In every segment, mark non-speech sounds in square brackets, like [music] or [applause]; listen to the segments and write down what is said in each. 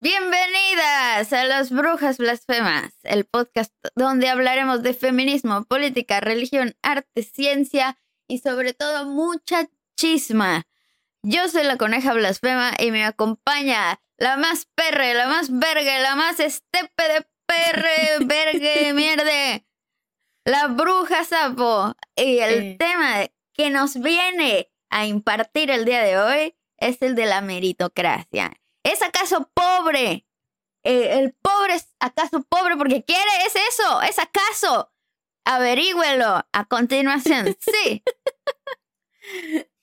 Bienvenidas a Las Brujas Blasfemas, el podcast donde hablaremos de feminismo, política, religión, arte, ciencia y sobre todo mucha chisma. Yo soy la coneja blasfema y me acompaña la más perre, la más verga, la más estepe de perre, [laughs] vergue, mierde, la bruja sapo. Y el Eh. tema que nos viene a impartir el día de hoy es el de la meritocracia. ¿Es acaso pobre? Eh, ¿El pobre es acaso pobre porque quiere? ¿Es eso? ¿Es acaso? Averígüelo a continuación. Sí. [laughs]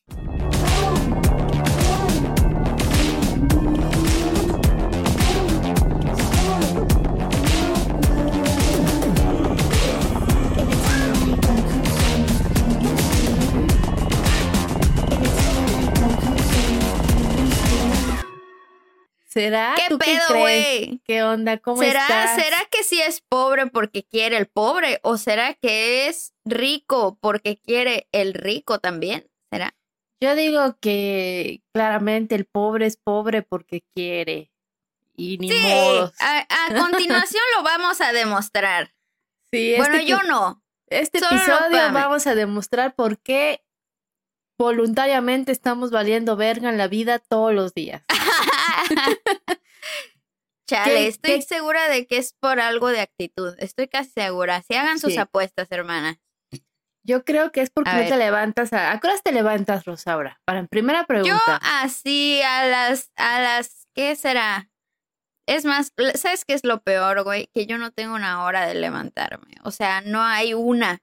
¿Será? ¿Qué ¿Tú qué pedo, güey? ¿Qué onda? ¿Cómo ¿Será, estás? ¿Será que sí es pobre porque quiere el pobre? ¿O será que es rico porque quiere el rico también? ¿Será? Yo digo que claramente el pobre es pobre porque quiere. Y ni Sí, modo. a, a [laughs] continuación lo vamos a demostrar. Sí, bueno, este, yo no. este solo episodio vamos a demostrar por qué voluntariamente estamos valiendo verga en la vida todos los días. [laughs] Chale, ¿Qué- estoy qué- segura de que es por algo de actitud. Estoy casi segura. Si hagan sus Sí. apuestas, hermana. Yo creo que es porque A no ver. te levantas a... ¿A qué horas te levantas, Rosaura? Para primera Yo pregunta. así a las, a las, ¿qué será? Es más, ¿sabes qué es lo peor, güey? Que yo no tengo una hora de levantarme. O sea, no hay una.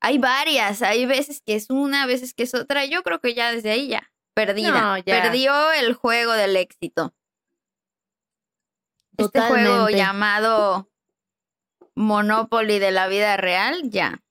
Hay varias. Hay veces que es una, veces que es otra. Yo creo que ya desde ahí ya. Perdida. No, ya. Perdió el juego del éxito. Este juego llamado Monopoly de la vida real, ya.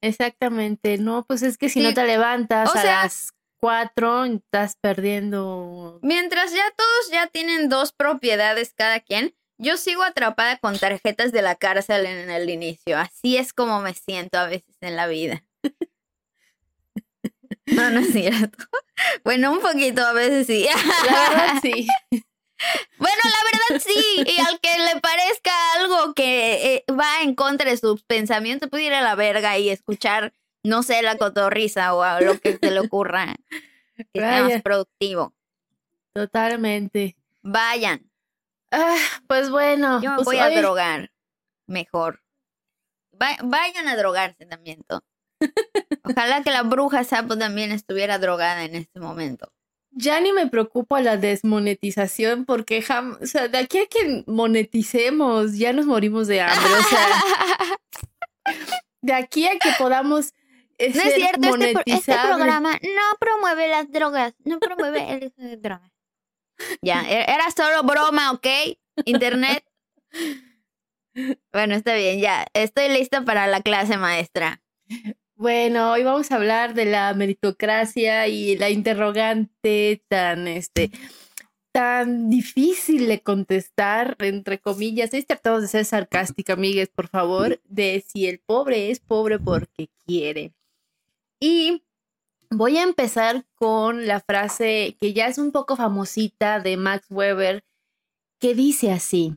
Exactamente, no, pues es que si Sí. no te levantas O a sea- las cuatro, estás perdiendo. Mientras ya todos ya tienen dos propiedades cada quien, yo sigo atrapada con tarjetas de la cárcel en el inicio. Así es como me siento a veces en la vida. [laughs] No, no es cierto. Bueno, un poquito a veces sí. La verdad, sí. [laughs] Bueno, la verdad sí. Y al que le parezca algo que eh, va en contra de sus pensamientos, puede ir a la verga y escuchar, no sé, la cotorriza o a lo que se le ocurra. Que sea más productivo. Totalmente. Vayan. Ah, pues bueno, Yo me pues voy a drogar. Mejor. Va- vayan a drogarse también todo. Ojalá que la bruja sapo también estuviera drogada en este momento. ya ni me preocupa la desmonetización porque jam- o sea, de aquí a que moneticemos, ya nos morimos de hambre. O sea, [laughs] de aquí a que podamos eh, no es cierto, este, pro- este programa no promueve las drogas, no promueve el uso de drogas. Ya, [laughs] e- era solo broma, ¿ok? Internet. [laughs] Bueno, está bien, ya. Estoy lista para la clase maestra. Bueno, hoy vamos a hablar de la meritocracia y la interrogante tan, este, tan difícil de contestar, entre comillas. Estoy tratando de ser sarcástica, amigues, por favor, de si el pobre es pobre porque quiere. Y voy a empezar con la frase que ya es un poco famosita de Max Weber, que dice así.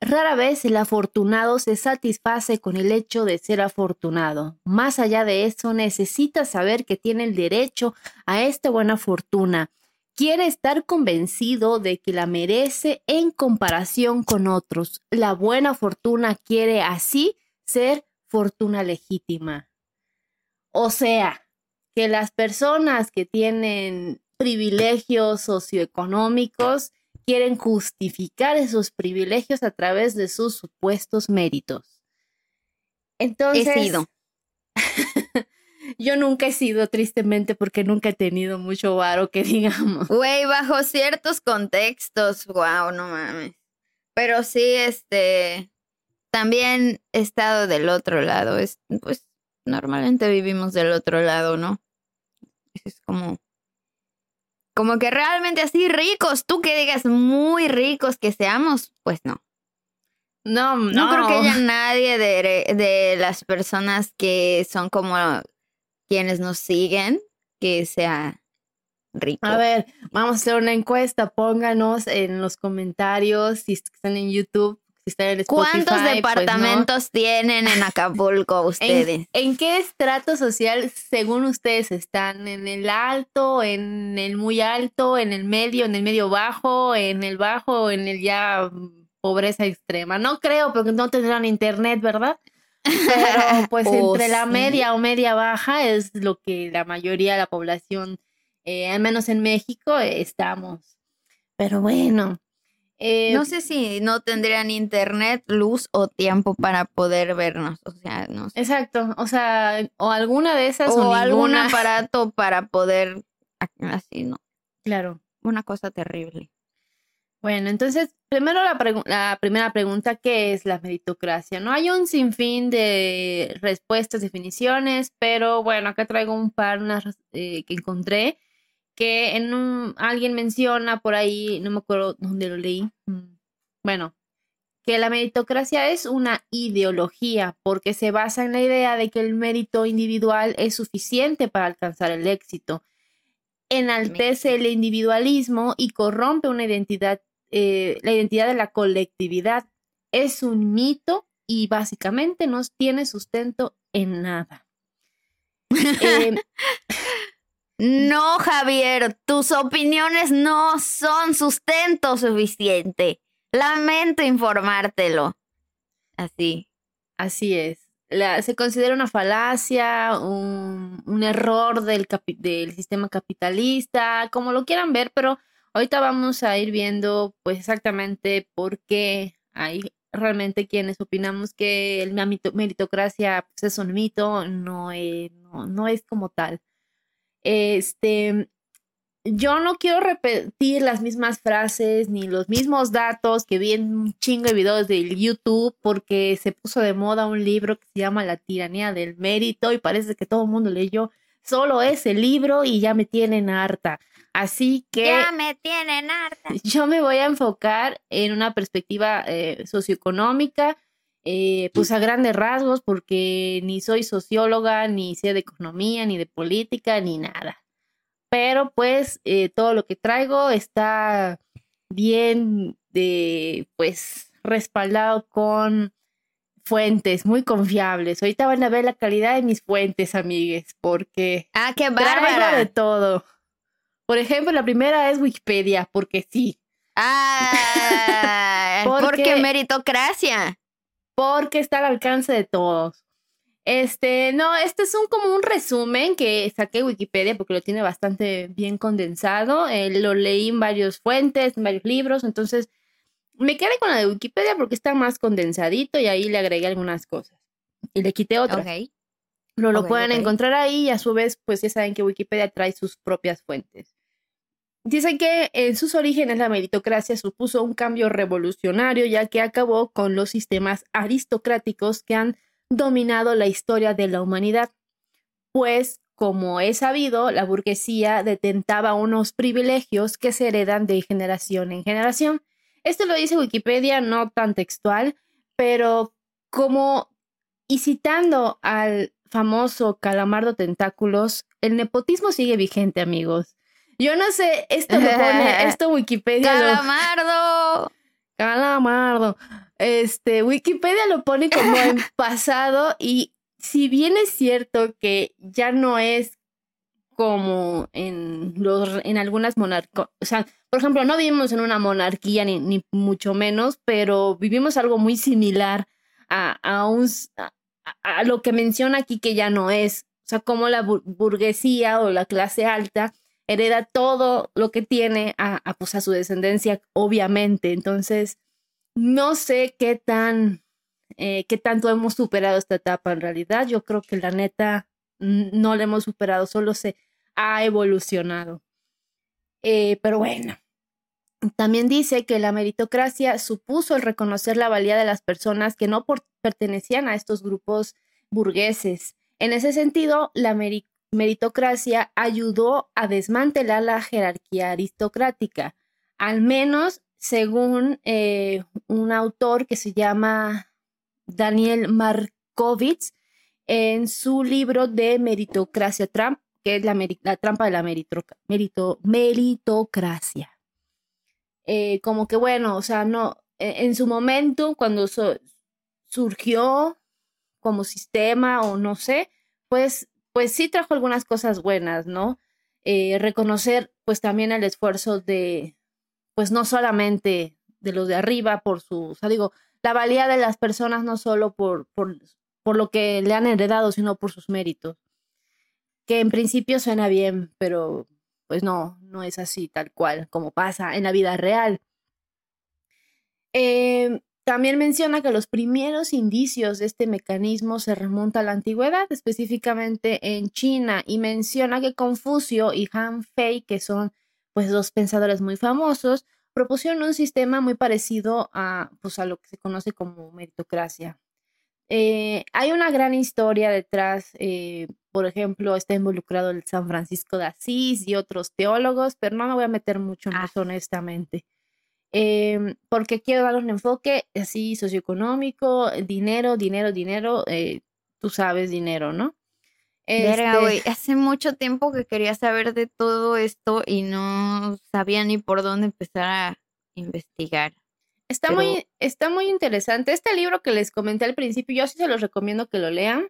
Rara vez el afortunado se satisface con el hecho de ser afortunado. Más allá de eso, necesita saber que tiene el derecho a esta buena fortuna. Quiere estar convencido de que la merece en comparación con otros. La buena fortuna quiere así ser fortuna legítima. O sea, que las personas que tienen privilegios socioeconómicos quieren justificar esos privilegios a través de sus supuestos méritos. Entonces, He sido. [laughs] yo nunca he sido, tristemente, porque nunca he tenido mucho varo, que digamos. Güey, bajo ciertos contextos, wow, no mames. Pero sí, este, también he estado del otro lado. Es, pues, normalmente vivimos del otro lado, ¿no? Es como, como que realmente así ricos, tú que digas muy ricos que seamos, pues no. No, no. No, creo que haya [laughs] nadie de, de las personas que son como quienes nos siguen que sea rico. A ver, vamos a hacer una encuesta. Pónganos en los comentarios si están en YouTube, Spotify. ¿Cuántos pues, ¿no? departamentos tienen en Acapulco [laughs] ustedes? ¿En, en qué estrato social, según ustedes, están? ¿En el alto, en el muy alto, en el medio, en el medio bajo, en el bajo, en el ya pobreza extrema? No creo, porque no tendrán internet, ¿verdad? Pero [laughs] pues Oh, entre la sí. media o media baja es lo que la mayoría de la población, eh, al menos en México, eh, estamos. Pero bueno. Eh, No sé si no tendrían internet, luz o tiempo para poder vernos. O sea, no sé. Exacto, o sea, o alguna de esas o, O algún aparato para poder. Así, ¿no? Claro. Una cosa terrible. Bueno, entonces, primero la, la primera pregunta, ¿qué es la meritocracia? No hay un sinfín de respuestas, definiciones, pero bueno, acá traigo un par unas, eh, que encontré, que en un, alguien menciona por ahí, no me acuerdo dónde lo leí, mm, bueno, que la meritocracia es una ideología porque se basa en la idea de que el mérito individual es suficiente para alcanzar el éxito enaltece el individualismo y corrompe una identidad, eh, la identidad de la colectividad. Es un mito y básicamente no tiene sustento en nada. [laughs] Eh, No, Javier, tus opiniones no son sustento suficiente. Lamento informártelo. Así. así es. Se considera una falacia, un, error del, sistema capitalista, como lo quieran ver, pero ahorita vamos a ir viendo pues exactamente por qué hay realmente quienes opinamos que la meritocracia pues, es un mito, no es como tal. Este, yo no quiero repetir las mismas frases ni los mismos datos que vi en un chingo de videos de YouTube porque se puso de moda un libro que se llama La tiranía del mérito y parece que todo el mundo leyó solo ese libro y ya me tienen harta. Así que Ya me tienen harta. [laughs] yo me voy a enfocar en una perspectiva eh, socioeconómica, eh, pues a grandes rasgos, porque ni soy socióloga, ni sé de economía, ni de política, ni nada. Pero pues eh, todo lo que traigo está bien, de, pues respaldado con fuentes muy confiables. Ahorita van a ver la calidad de mis fuentes, amigues, porque Ah, qué traigo de todo. Por ejemplo, la primera es Wikipedia, porque sí. Ah, [laughs] Porque- porque meritocracia. Porque está al alcance de todos. Este, no, este es un como un resumen que saqué de Wikipedia porque lo tiene bastante bien condensado. Eh, lo leí en varias fuentes, en varios libros, entonces me quedé con la de Wikipedia porque está más condensadito y ahí le agregué algunas cosas. Y le quité otras. Ok. Pero lo Ok, pueden encontrar ahí y a su vez, pues ya saben que Wikipedia trae sus propias fuentes. Dicen que en sus orígenes la meritocracia supuso un cambio revolucionario ya que acabó con los sistemas aristocráticos que han dominado la historia de la humanidad. Pues, como es sabido, la burguesía detentaba unos privilegios que se heredan de generación en generación. Esto lo dice Wikipedia, no tan textual, pero como y citando al famoso Calamardo Tentáculos, el nepotismo sigue vigente, amigos. Yo no sé, esto lo pone, [laughs] esto Wikipedia lo, Calamardo. [laughs] Calamardo. Este, Wikipedia lo pone como en [laughs] pasado y si bien es cierto que ya no es como en los en algunas monarquías, o sea, por ejemplo, no vivimos en una monarquía ni, ni mucho menos, pero vivimos algo muy similar a, a un a, a lo que menciona aquí que ya no es, o sea, como la bur- burguesía o la clase alta hereda todo lo que tiene a, a, pues, a su descendencia, obviamente. Entonces, no sé qué tan, eh, qué tanto hemos superado esta etapa en realidad. Yo creo que la neta no la hemos superado, solo se ha evolucionado. Eh, pero bueno, también dice que la meritocracia supuso el reconocer la valía de las personas que no pertenecían a estos grupos burgueses. En ese sentido, la meri- meritocracia ayudó a desmantelar la jerarquía aristocrática, al menos según eh, un autor que se llama Daniel Markovits en su libro de Meritocracia Trump, que es la, trampa de la merito, meritocracia. Eh, como que bueno, o sea, no, e, en su momento, cuando surgió como sistema o no sé, pues, pues sí trajo algunas cosas buenas, ¿no? Eh, reconocer pues también el esfuerzo de, pues no solamente de los de arriba por su, o sea, digo, la valía de las personas no solo por, por, por lo que le han heredado, sino por sus méritos. Que en principio suena bien, pero pues no, no es así tal cual como pasa en la vida real. Eh, también menciona que los primeros indicios de este mecanismo se remontan a la antigüedad, específicamente en China, y menciona que Confucio y Han Fei, que son pues dos pensadores muy famosos, propusieron un sistema muy parecido a, pues, a lo que se conoce como meritocracia. Eh, hay una gran historia detrás, eh, por ejemplo, está involucrado el San Francisco de Asís y otros teólogos, pero no me voy a meter mucho en ah. eso honestamente, em, porque quiero dar un enfoque así socioeconómico, dinero, dinero, dinero, eh, tú sabes dinero, ¿no? Este hace mucho tiempo que quería saber de todo esto y no sabía ni por dónde empezar a investigar. Está, muy, está muy interesante. Este libro que les comenté al principio, yo sí se los recomiendo que lo lean,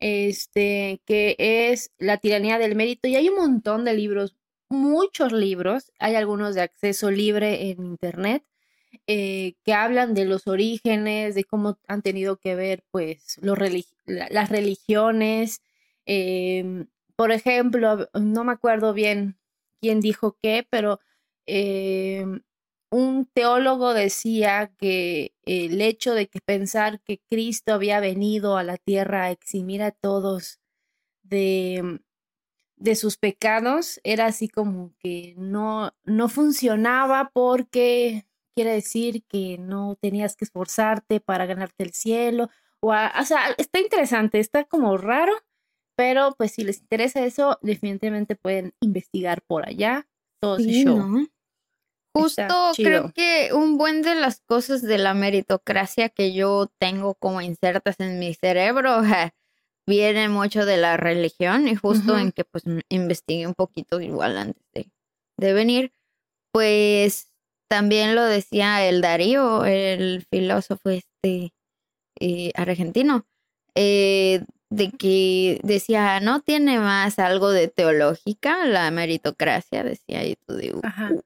este, que es La tiranía del mérito. Y hay un montón de libros, muchos libros, hay algunos de acceso libre en Internet, eh, que hablan de los orígenes, de cómo han tenido que ver pues los las religiones, Em, por ejemplo, no me acuerdo bien quién dijo qué, pero em, un teólogo decía que el hecho de que pensar que Cristo había venido a la tierra a eximir a todos de, de sus pecados era así como que no, no funcionaba porque quiere decir que no tenías que esforzarte para ganarte el cielo. O, o sea, está interesante, está como raro, pero pues si les interesa eso, definitivamente pueden investigar por allá todo ese show. Justo creo que un buen de las cosas de la meritocracia que yo tengo como insertas en mi cerebro [laughs] viene mucho de la religión y justo en que pues investigué un poquito igual antes de, de venir, pues también lo decía el Darío, el filósofo este eh, argentino, eh, de que decía, no tiene más algo de teológica la meritocracia, decía, y tú digo. Uh".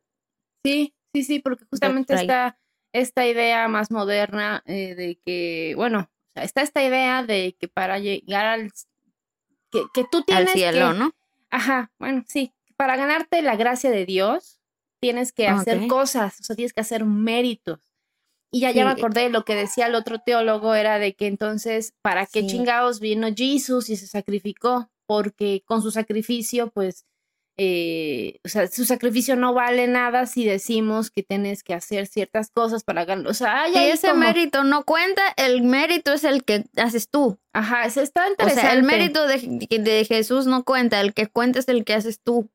Sí, sí, sí, porque justamente está esta idea más moderna eh, de que, bueno, está esta idea de que para llegar al... que, que tú tienes... Al cielo, ¿no? Ajá, bueno, sí, para ganarte la gracia de Dios tienes que hacer cosas, o sea, tienes que hacer méritos. Y ya, ya me acordé, lo que decía el otro teólogo era de que entonces, ¿para qué chingados vino Jesús y se sacrificó? Porque con su sacrificio, pues, eh, o sea, su sacrificio no vale nada si decimos que tienes que hacer ciertas cosas para ganar. O sea, hay ese mérito no cuenta, el mérito es el que haces tú. Ajá, eso está interesante. O sea, el mérito de, de Jesús no cuenta, el que cuenta es el que haces tú.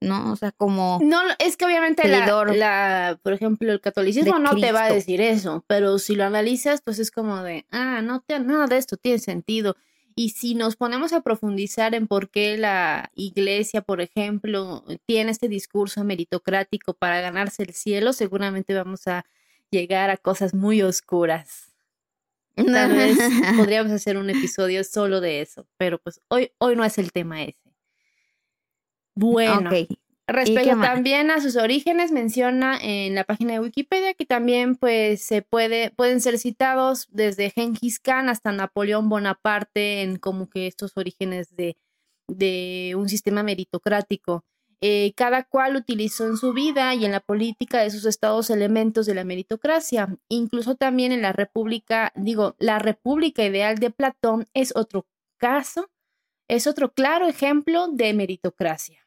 ¿no? O sea, como... No, es que obviamente la, por ejemplo, el catolicismo no te va a decir eso, pero si lo analizas, pues es como de, ah, no, te, nada de esto tiene sentido. Y si nos ponemos a profundizar en por qué la iglesia, por ejemplo, tiene este discurso meritocrático para ganarse el cielo, seguramente vamos a llegar a cosas muy oscuras. Tal vez [laughs] podríamos hacer un episodio solo de eso, pero pues hoy, hoy no es el tema ese. Bueno, respecto también a sus orígenes, menciona en la página de Wikipedia que también pues se puede, pueden ser citados desde Genghis Khan hasta Napoleón Bonaparte en como que estos orígenes de, de un sistema meritocrático. Eh, cada cual utilizó en su vida y en la política de sus estados elementos de la meritocracia. Incluso también en la República, digo, la República Ideal de Platón es otro caso, es otro claro ejemplo de meritocracia.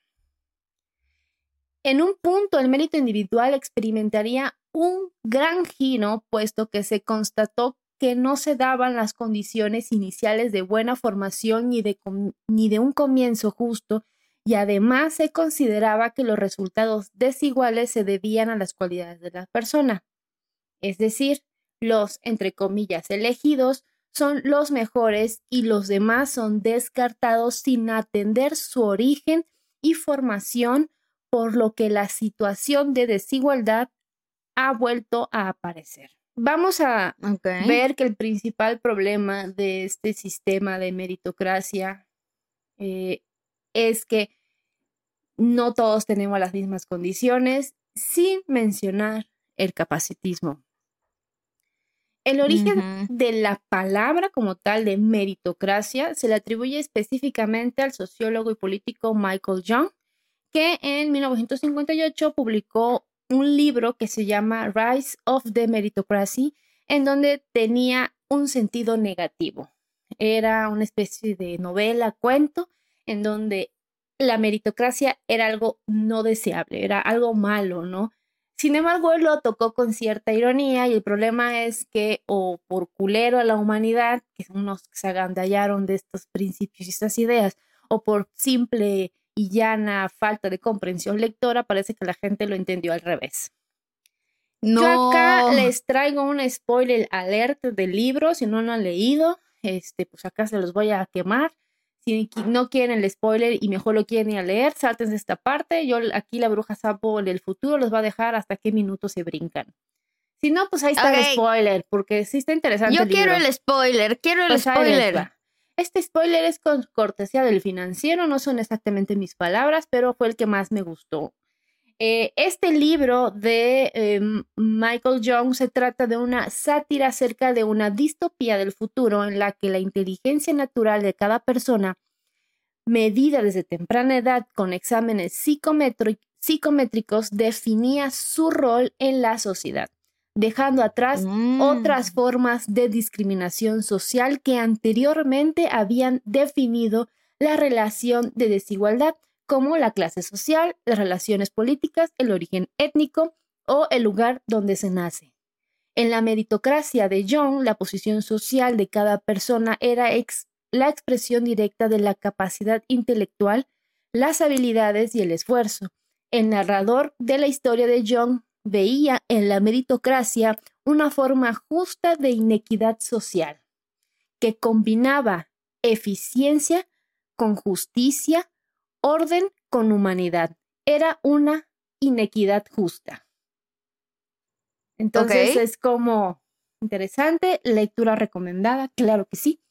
En un punto, el mérito individual experimentaría un gran giro, puesto que se constató que no se daban las condiciones iniciales de buena formación ni de, un comienzo justo, y además se consideraba que los resultados desiguales se debían a las cualidades de la persona. Es decir, los, entre comillas, elegidos son los mejores y los demás son descartados sin atender su origen y formación, por lo que la situación de desigualdad ha vuelto a aparecer. Vamos a ver que el principal problema de este sistema de meritocracia eh, es que no todos tenemos las mismas condiciones, sin mencionar el capacitismo. El origen de la palabra como tal de meritocracia se le atribuye específicamente al sociólogo y político Michael Young, que en 1958 publicó un libro que se llama Rise of the Meritocracy, en donde tenía un sentido negativo. Era una especie de novela, cuento, en donde la meritocracia era algo no deseable, era algo malo, ¿no? Sin embargo, él lo tocó con cierta ironía y el problema es que o por culero a la humanidad, que unos se agandallaron de estos principios y estas ideas, o por simple y llana falta de comprensión lectora, parece que la gente lo entendió al revés. No. Yo acá les traigo un spoiler alert del libro, si no lo han leído, este, pues acá se los voy a quemar. Si no quieren el spoiler y mejor lo quieren ir a leer, salten de esta parte. Yo aquí la bruja sapo del futuro los va a dejar hasta qué minutos se brincan. Si no, pues ahí está el spoiler, porque sí está interesante. Yo quiero el spoiler, quiero el pues spoiler. Este spoiler es con cortesía del financiero, no son exactamente mis palabras, pero fue el que más me gustó. Eh, este libro de em, Michael Young se trata de una sátira acerca de una distopía del futuro en la que la inteligencia natural de cada persona, medida desde temprana edad con exámenes psicométricos, definía su rol en la sociedad, dejando atrás otras mm. formas de discriminación social que anteriormente habían definido la relación de desigualdad como la clase social, las relaciones políticas, el origen étnico o el lugar donde se nace. En la meritocracia de Young, la posición social de cada persona era la expresión directa de la capacidad intelectual, las habilidades y el esfuerzo. El narrador de la historia de Young veía en la meritocracia una forma justa de inequidad social, que combinaba eficiencia con justicia, orden con humanidad. Era una inequidad justa. Entonces es como interesante, lectura recomendada, claro que sí.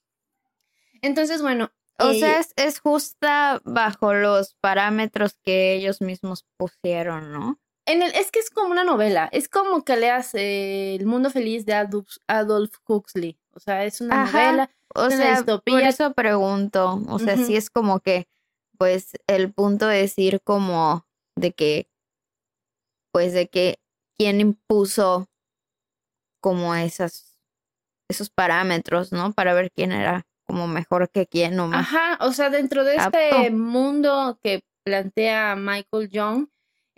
Entonces, bueno. O sea, eh, es, justa bajo los parámetros que ellos mismos pusieron, ¿no? En el, es que es como una novela, es como que leas eh, El mundo feliz de Adolf, Huxley. O sea, es una novela, o sea, Por eso pregunto, o sea, si es como que pues el punto es ir como de que, pues de que quién impuso como esas, esos parámetros, ¿no? Para ver quién era como mejor que quién o más. Ajá, o sea, dentro de este mundo que plantea Michael Young,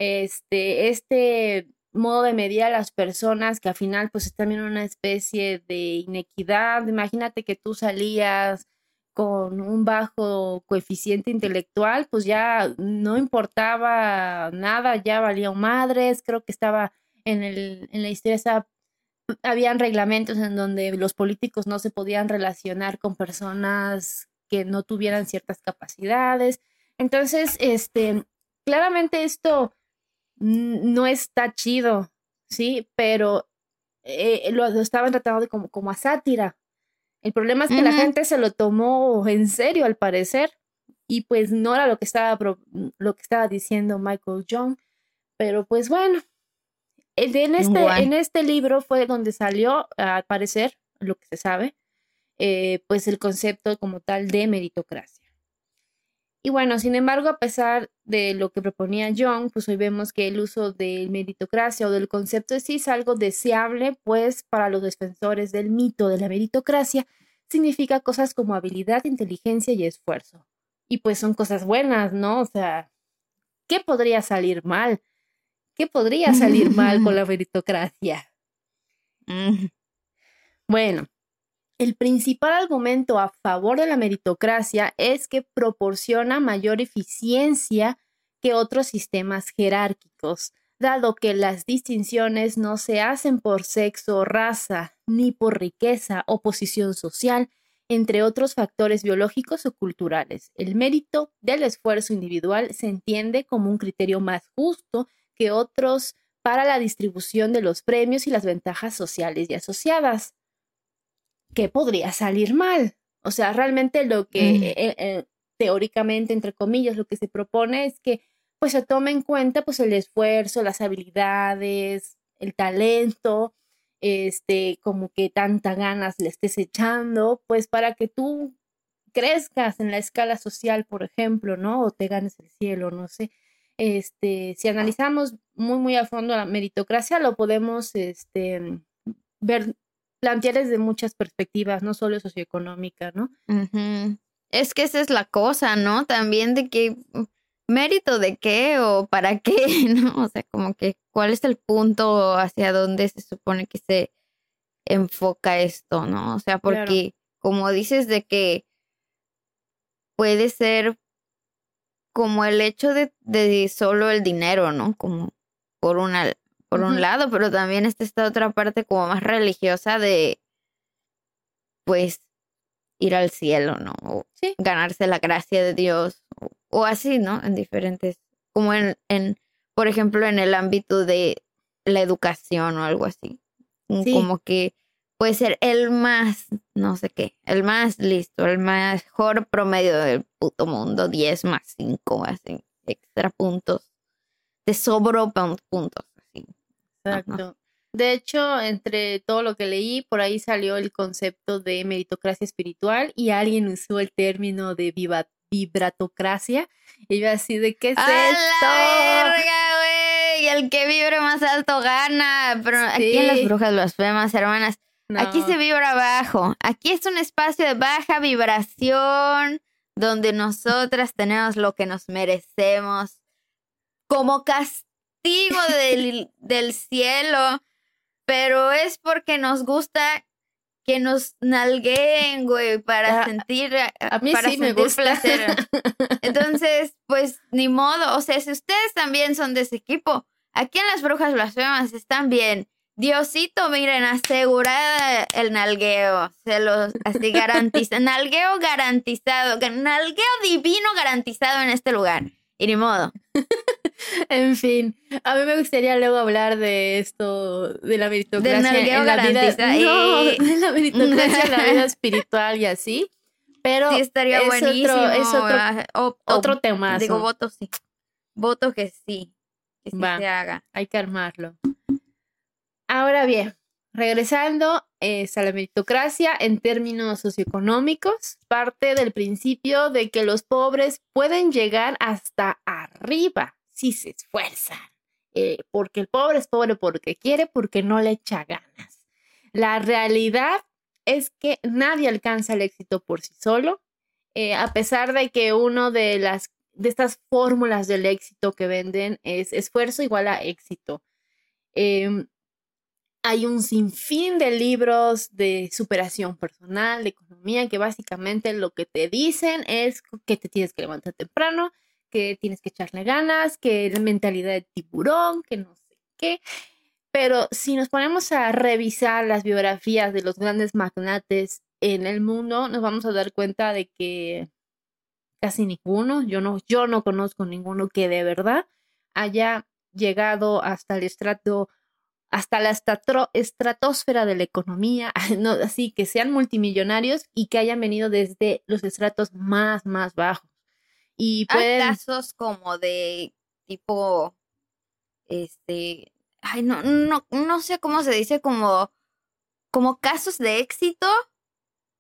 este, este modo de medir a las personas que al final pues es también una especie de inequidad. Imagínate que tú salías con un bajo coeficiente intelectual, pues ya no importaba nada, ya valía madres, creo que estaba en, el, en la historia, habían reglamentos en donde los políticos no se podían relacionar con personas que no tuvieran ciertas capacidades. Entonces, este, claramente esto no está chido, ¿sí? Pero eh, lo, estaban tratando de como, como a sátira, el problema es que la gente se lo tomó en serio al parecer y pues no era lo que estaba, lo que estaba diciendo Michael Young, pero pues bueno, en este, en este libro fue donde salió, al parecer, lo que se sabe, eh, pues el concepto como tal de meritocracia. Y bueno, sin embargo, a pesar de lo que proponía Young, pues hoy vemos que el uso de meritocracia o del concepto de sí es algo deseable, pues para los defensores del mito de la meritocracia significa cosas como habilidad, inteligencia y esfuerzo. Y pues son cosas buenas, ¿no? O sea, ¿qué podría salir mal? ¿Qué podría salir mal [laughs] con la meritocracia? Mm. Bueno, el principal argumento a favor de la meritocracia es que proporciona mayor eficiencia que otros sistemas jerárquicos, dado que las distinciones no se hacen por sexo, raza, ni por riqueza o posición social, entre otros factores biológicos o culturales. El mérito del esfuerzo individual se entiende como un criterio más justo que otros para la distribución de los premios y las ventajas sociales y asociadas. ¿Qué podría salir mal? O sea, realmente lo que Mm. eh, eh, teóricamente, entre comillas, lo que se propone es que pues se tome en cuenta pues el esfuerzo, las habilidades, el talento, este, como que tanta ganas le estés echando, pues para que tú crezcas en la escala social, por ejemplo, ¿no? O te ganes el cielo, no sé. Este, si analizamos muy, muy a fondo la meritocracia, lo podemos, este, ver, plantear desde muchas perspectivas, no solo socioeconómica, ¿no? Es que esa es la cosa, ¿no? También de que mm, mérito de qué o para qué, [laughs] ¿no? O sea, como que cuál es el punto hacia dónde se supone que se enfoca esto, ¿no? O sea, Claro. porque como dices de que puede ser como el hecho de, de solo el dinero, ¿no? Como por una, por un lado, pero también está esta otra parte como más religiosa de, pues, ir al cielo, ¿no? O Sí. ganarse la gracia de Dios, o, o así, ¿no? En diferentes, como en, en, por ejemplo, en el ámbito de la educación o algo así. Sí. Como que puede ser el más, no sé qué, el más listo, el mejor promedio del puto mundo, 10 más 5, así, extra puntos. Te sobró pun- puntos. Exacto. De hecho, entre todo lo que leí, por ahí salió el concepto de meritocracia espiritual y alguien usó el término de viva- vibratocracia. Y yo así de, ¿qué es ¡A la esto? verga, güey! El que vibre más alto gana. Pero aquí en las brujas blasfemas, hermanas, aquí se vibra bajo. Aquí es un espacio de baja vibración donde nosotras tenemos lo que nos merecemos como castigo [laughs] del, del cielo. Pero es porque nos gusta que nos nalgueen, güey, para Ah, sentir, A mí para sí me sentir gusta. placer. [laughs] Entonces, pues ni modo. O sea, si ustedes también son de ese equipo, aquí en las brujas blasfemas están bien. Diosito, miren, asegurada el nalgueo. Se los así garantiza. nalgueo garantizado. ga- Nalgueo divino garantizado en este lugar. Y ni modo. [laughs] En fin, a mí me gustaría luego hablar de esto, de la meritocracia en la vida, garantiza- [laughs] no, y- de la meritocracia en la vida [laughs] espiritual y así. Pero Sí, estaría es buenísimo. otro, es otro, o- o- otro tema. Digo, voto sí. Voto que sí. Que sí Va. se haga. hay que armarlo. Ahora bien, regresando es a la meritocracia en términos socioeconómicos, parte del principio de que los pobres pueden llegar hasta arriba si se esfuerzan. Eh, porque el pobre es pobre porque quiere, porque no le echa ganas. La realidad es que nadie alcanza el éxito por sí solo, eh, a pesar de que uno de las de estas fórmulas del éxito que venden es esfuerzo igual a éxito. Em, hay un sinfín de libros de superación personal, de economía, que básicamente lo que te dicen es que te tienes que levantar temprano, que tienes que echarle ganas, que la mentalidad de tiburón, que no sé qué. Pero si nos ponemos a revisar las biografías de los grandes magnates en el mundo, nos vamos a dar cuenta de que casi ninguno, yo no, yo no conozco ninguno que de verdad haya llegado hasta el estrato, hasta la estratosfera de la economía, [laughs] no, así que sean multimillonarios y que hayan venido desde los estratos más, más bajos. Y Hay casos como de tipo, este, ay, no, no, no sé cómo se dice, como, como casos de éxito,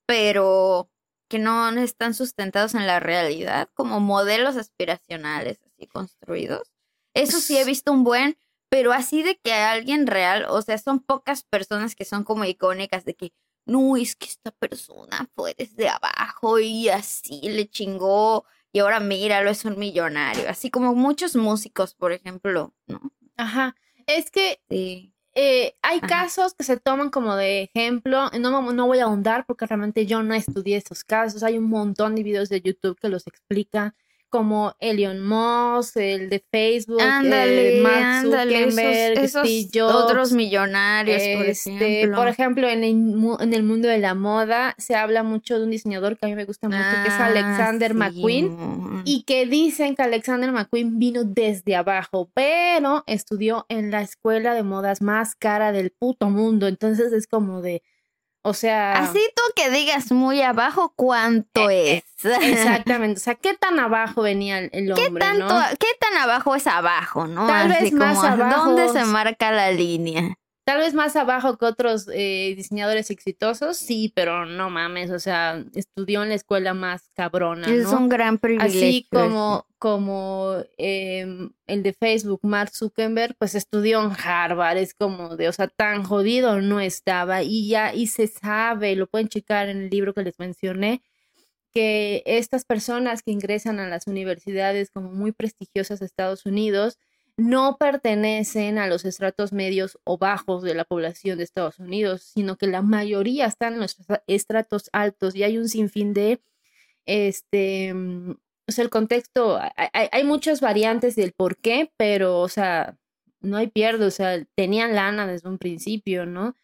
pero que no están sustentados en la realidad, como modelos aspiracionales así construidos. Eso sí he visto un buen, pero así de que alguien real, o sea, son pocas personas que son como icónicas de que, no, es que esta persona fue desde abajo y así le chingó y ahora míralo, es un millonario. Así como muchos músicos, por ejemplo, ¿no? ajá, es que Sí. eh, hay Ajá. casos que se toman como de ejemplo, no, no voy a ahondar porque realmente yo no estudié esos casos, hay un montón de videos de YouTube que los explican como Elon Musk, el de Facebook, Ándale, eh, Mark esos- Zuckerberg, esos Steve Jobs. otros millonarios, por Este, ejemplo. por ejemplo, en el, en el mundo de la moda se habla mucho de un diseñador que a mí me gusta mucho, que es Ah, Alexander sí. McQueen, y que dicen que Alexander McQueen vino desde abajo, pero estudió en la escuela de modas más cara del puto mundo. Entonces es como de, o sea, Así tú que digas muy abajo, ¿cuánto Eh, es? [laughs] exactamente. O sea, ¿qué tan abajo venía el, ¿Qué hombre, tanto, no? ¿Qué tan abajo es abajo, no? Tal Así vez más como, abajo. ¿Dónde se marca la línea? Tal vez más abajo que otros eh, diseñadores exitosos, sí, pero no mames, o sea, estudió en la escuela más cabrona, Es un gran privilegio. Así como, como em, el de Facebook, Mark Zuckerberg, pues estudió en Harvard, es como de, o sea, tan jodido no estaba y ya, y se sabe, lo pueden checar en el libro que les mencioné, que estas personas que ingresan a las universidades como muy prestigiosas de Estados Unidos no pertenecen a los estratos medios o bajos de la población de Estados Unidos, sino que la mayoría están en los estra- estratos altos y hay un sinfín de, este, mm, o sea, el contexto, hay- hay muchas variantes del por qué, pero, o sea, no hay pierde, o sea, tenían lana desde un principio, ¿no?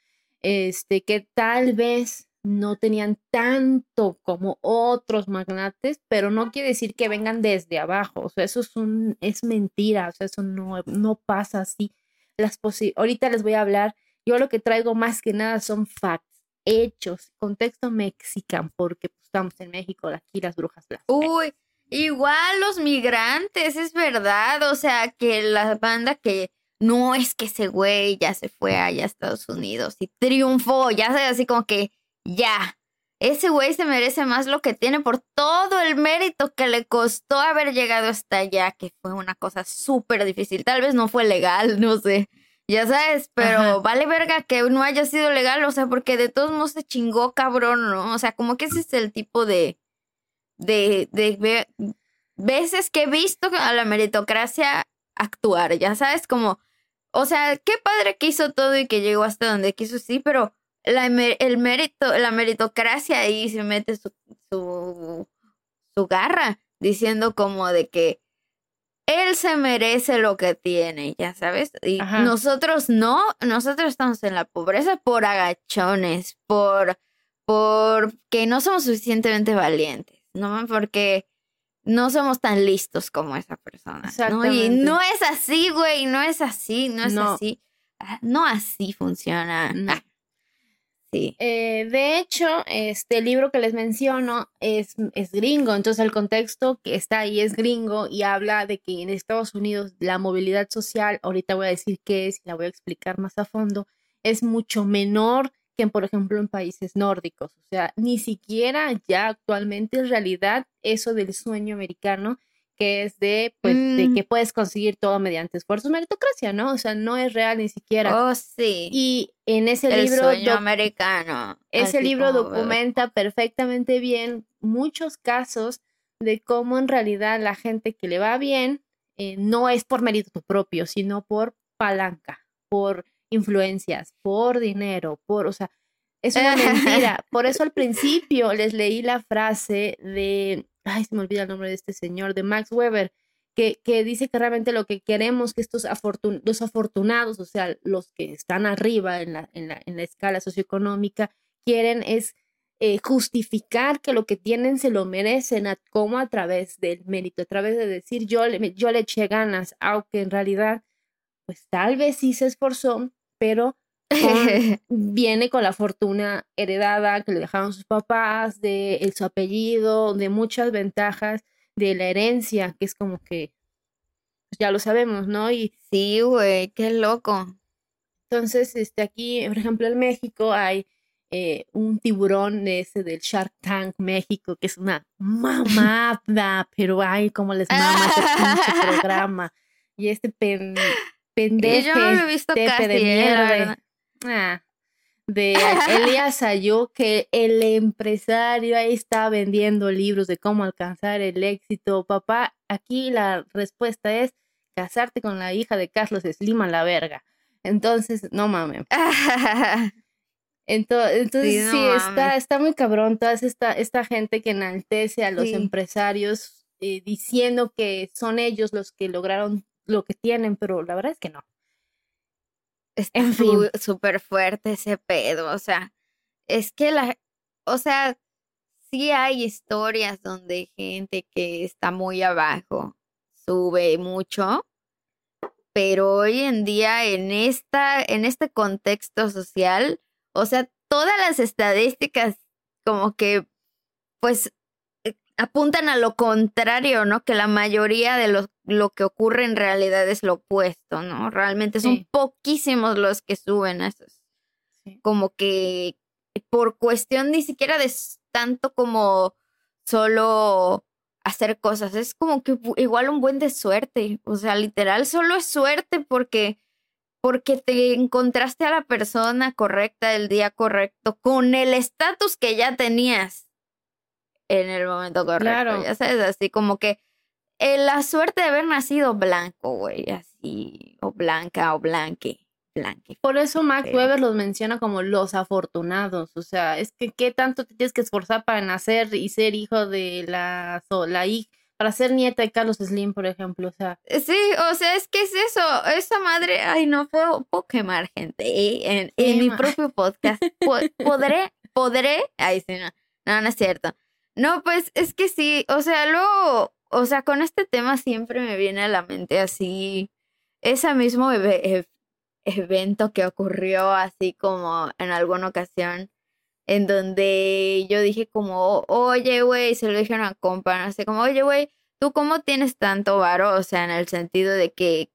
Este, que tal vez no tenían tanto como otros magnates, pero no quiere decir que vengan desde abajo, o sea, eso es un, es mentira, o sea, eso no, no pasa así. Las posi- ahorita les voy a hablar, yo lo que traigo más que nada son facts, hechos, contexto mexican, porque pues, estamos en México, aquí las brujas Uy, igual los migrantes, es verdad. O sea, que la banda que no es que ese güey ya se fue allá a Estados Unidos y triunfó, ya sabes, así como que ya. Ese güey se merece más lo que tiene por todo el mérito que le costó haber llegado hasta allá, que fue una cosa súper difícil. Tal vez no fue legal, [laughs] no sé. Ya sabes, pero Ajá. vale verga que no haya sido legal, o sea, porque de todos modos se chingó cabrón, ¿no? O sea, como que ese es el tipo de, de, de ve- veces que he visto a la meritocracia actuar, ya sabes, como, o sea, qué padre que hizo todo y que llegó hasta donde quiso, sí, pero la, el mérito, la meritocracia ahí se mete su, su, su garra, diciendo como de que él se merece lo que tiene, ya sabes, y Ajá. nosotros no, nosotros estamos en la pobreza por agachones, por, porque no somos suficientemente valientes, ¿no? Porque no somos tan listos como esa persona, ¿no? Y no es así, güey, no es así, no es No. así. Ah, No así funciona. No. Sí. Eh, de hecho, este libro que les menciono es, es gringo, entonces el contexto que está ahí es gringo y habla de que en Estados Unidos la movilidad social, ahorita voy a decir qué es y la voy a explicar más a fondo, es mucho menor que, por ejemplo, en países nórdicos. O sea, ni siquiera ya actualmente en realidad eso del sueño americano que es de, pues, de Mm. que puedes conseguir todo mediante esfuerzo, meritocracia, ¿no? O sea, no es real ni siquiera. Oh, sí. Y en ese el libro sueño americano. ese libro documenta perfectamente bien muchos casos de cómo en realidad la gente que le va bien eh, no es por mérito propio, sino por palanca, por influencias, por dinero, por, o sea, es una [laughs] mentira. Por eso al principio les leí la frase de, ay, se me olvida el nombre de este señor, de Max Weber, que, que dice que realmente lo que queremos que estos afortun- afortunados, o sea, los que están arriba en la, en la, en la escala socioeconómica, quieren es eh, justificar que lo que tienen se lo merecen, como a través del mérito, a través de decir yo le, yo le eché ganas, aunque en realidad, pues tal vez sí se esforzó, pero [laughs] viene con la fortuna heredada que le dejaron sus papás, de el- su apellido, de muchas ventajas, de la herencia, que es como que pues, ya lo sabemos, ¿no? Y Sí, güey, qué loco. entonces, este, aquí, por ejemplo, en México hay eh, un tiburón de ese del Shark Tank México, que es una mamada, [laughs] pero ay, cómo les mama pinche [laughs] programa. Y este pen, pendeje, yo no lo he visto tepe casi, de eh, mierda. Ah, de [laughs] Elías Ayú, que el empresario ahí está vendiendo libros de cómo alcanzar el éxito. Papá, aquí la respuesta es casarte con la hija de Carlos Slim a la verga. Entonces, no mames. [laughs] Ento- Entonces, Sí, no sí, está, está muy cabrón toda esta, esta gente que enaltece a los Sí. empresarios eh, diciendo que son ellos los que lograron lo que tienen, pero la verdad es que no. Está en fin. súper fuerte ese pedo, o sea, es que la, o sea, sí hay historias donde gente que está muy abajo sube mucho, pero hoy en día en esta en este contexto social, o sea, todas las estadísticas como que pues apuntan a lo contrario, ¿no? Que la mayoría de lo, lo que ocurre en realidad es lo opuesto, ¿no? Realmente son poquísimos los que suben a esos. Como que por cuestión ni siquiera de tanto como solo hacer cosas, es como que igual un buen de suerte, o sea, literal solo es suerte porque porque te encontraste a la persona correcta el día correcto con el estatus que ya tenías en el momento correcto, claro. ya sabes, así como que eh, la suerte de haber nacido blanco, güey, así, o blanca o blanque. Por eso Max Weber los menciona como los afortunados. O sea, es que qué tanto te tienes que esforzar para nacer y ser hijo de la, la hija, para ser nieta de Carlos Slim, por ejemplo. O sea. Sí, o sea, es que es eso. Esa madre, ay, no puedo, puedo quemar gente ¿eh? en, mi propio podcast. podré, podré. Ay, sí, no. No, no es cierto. No, pues es que sí, o sea, luego, o sea, con este tema siempre me viene a la mente así, esa mismo evento que ocurrió así como en alguna ocasión en donde yo dije como, oye, güey, se lo dije a una compa, no sé, como, oye, güey, ¿tú cómo tienes tanto varo? O sea, en el sentido de que,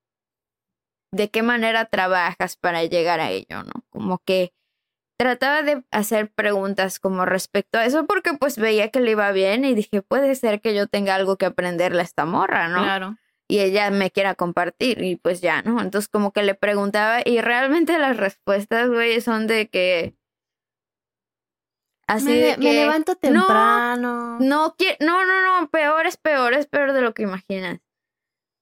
¿de qué manera trabajas para llegar a ello, no? Como que trataba de hacer preguntas como respecto a eso porque pues veía que le iba bien y dije, puede ser que yo tenga algo que aprenderle a esta morra, ¿no? Claro y ella me quiera compartir y pues ya, ¿no? Entonces como que le preguntaba y realmente las respuestas, güey, son de que... Así me, me levanto temprano. No, no, no, no, no, peor es peor, es peor de lo que imaginas.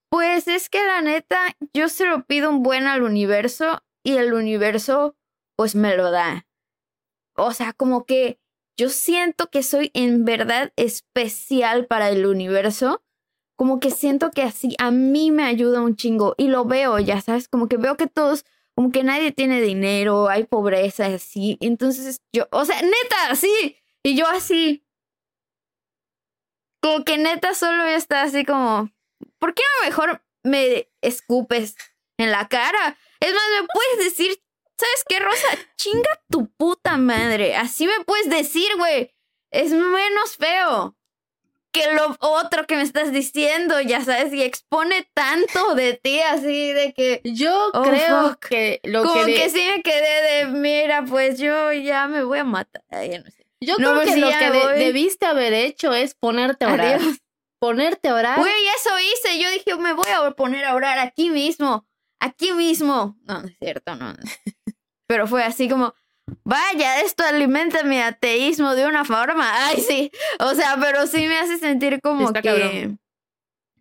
Pues es que la neta, yo se lo pido un buen al universo y el universo pues me lo da. O sea, como que yo siento que soy en verdad especial para el universo como que siento que así a mí me ayuda un chingo y lo veo, ya sabes, como que veo que todos, como que nadie tiene dinero, hay pobreza, así. Entonces yo, o sea, neta, sí. Y yo así. Como que neta solo está así como, ¿por qué no mejor me escupes en la cara? Es más, me puedes decir, ¿sabes qué, Rosa? Chinga tu puta madre. Así me puedes decir, güey. Es menos feo que lo otro que me estás diciendo, ya sabes, y expone tanto de ti así de que yo oh, creo que lo como que, sí me quedé de mira, pues yo ya me voy a matar. Yo creo que lo que debiste haber hecho es ponerte a orar. Ponerte a orar. Güey, eso hice. Yo dije, me voy a poner a orar aquí mismo. Aquí mismo. No, no es cierto, no. Pero fue así como, Vaya, esto alimenta mi ateísmo de una forma. [laughs] Ay, sí. O sea, pero sí me hace sentir como que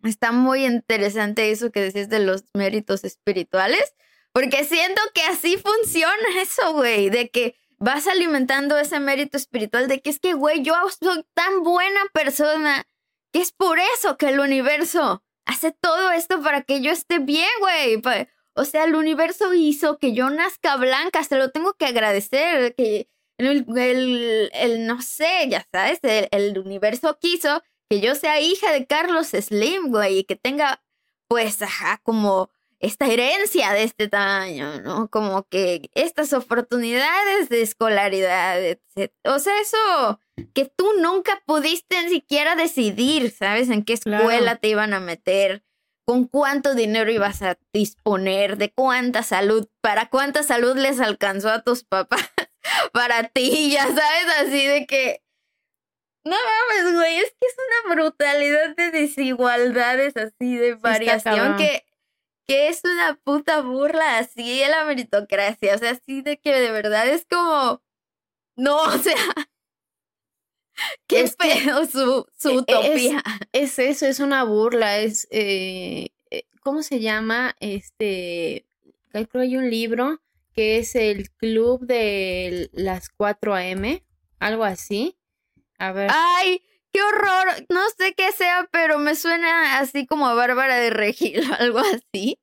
está muy interesante eso que decís de los méritos espirituales, porque siento que así funciona eso, güey, de que vas alimentando ese mérito espiritual de que es que, güey, yo soy tan buena persona que es por eso que el universo hace todo esto para que yo esté bien, güey. O sea, el universo hizo que yo nazca blanca, se lo tengo que agradecer, que el, el, no sé, ya sabes, el, universo quiso que yo sea hija de Carlos Slim, güey, y que tenga, pues, ajá, como esta herencia de este tamaño, ¿no? Como que estas oportunidades de escolaridad, etc. O sea, eso que tú nunca pudiste ni siquiera decidir, ¿sabes? En qué escuela te iban a meter, con cuánto dinero ibas a disponer, de cuánta salud, para cuánta salud les alcanzó a tus papás, [laughs] para ti, ya sabes, así de que... No mames, güey, es que es una brutalidad de desigualdades así, de variación que, que es una puta burla así de la meritocracia, o sea, así de que de verdad es como... No, [laughs] o sea... [laughs] Qué feo su, su e, e, utopía. [laughs] Es, eso, es una burla, es, eh, eh, ¿cómo se llama? Este, creo que hay un libro que es el Club de las 4 AM, algo así. A ver. ¡Ay! qué horror, no sé qué sea, pero me suena así como a Bárbara de Regil [laughs] o algo así.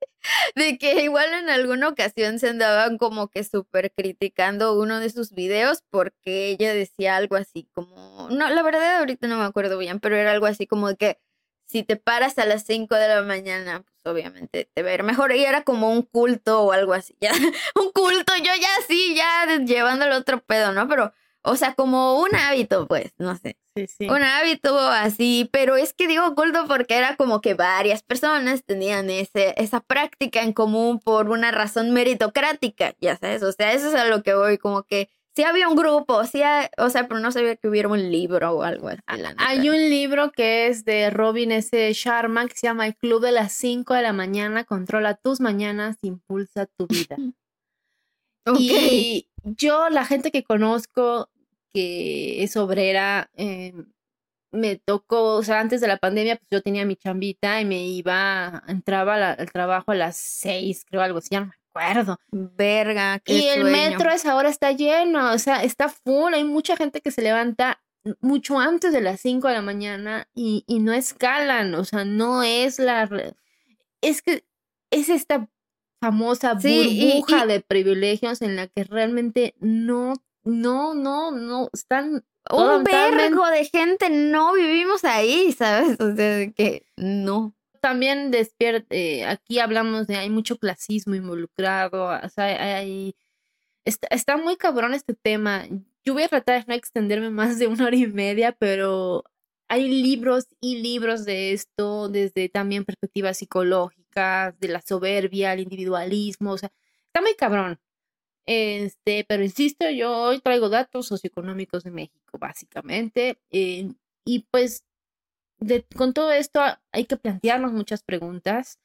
De que igual en alguna ocasión se andaban como que súper criticando uno de sus videos porque ella decía algo así como, no, la verdad ahorita no me acuerdo bien, pero era algo así como de que si te paras a las 5 de la mañana, pues obviamente te ver mejor. Y era como un culto o algo así, [laughs] ya, un culto, yo ya sí, ya llevándolo otro pedo, ¿no? Pero, o sea, como un hábito, pues, no sé. Sí, sí. Un hábito así, pero es que digo culto porque era como que varias personas tenían ese, esa práctica en común por una razón meritocrática, ya sabes, o sea, eso es a lo que voy, como que sí había un grupo, sí, o sea, pero no sabía que hubiera un libro o algo así. Hay un libro que es de Robin S. Sharma que se llama El Club de las 5 de la mañana, controla tus mañanas, impulsa tu vida. [laughs] Y yo, la gente que conozco que es obrera, eh, me tocó, o sea, antes de la pandemia, pues yo tenía mi chambita y me iba, entraba al trabajo a las 6, creo, algo así, ya no me acuerdo. Verga, qué Y el metro es ahora está lleno, o sea, está full, hay mucha gente que se levanta mucho antes de las 5 de la mañana y, y no escalan, o sea, no es la... Es que es esta famosa burbuja de privilegios en la que realmente no, no, no, no, están... Un vergo de gente no vivimos ahí, ¿sabes? O sea, que no también despierta, eh, aquí hablamos de hay mucho clasismo involucrado, o sea, hay, está, está, muy cabrón este tema. Yo voy a tratar de no extenderme más de una hora y media, pero hay libros y libros de esto, desde también perspectivas psicológicas, de la soberbia, el individualismo, o sea, está muy cabrón. Este, pero insisto, yo hoy traigo datos socioeconómicos de México, básicamente, eh, y pues con todo esto hay que plantearnos muchas preguntas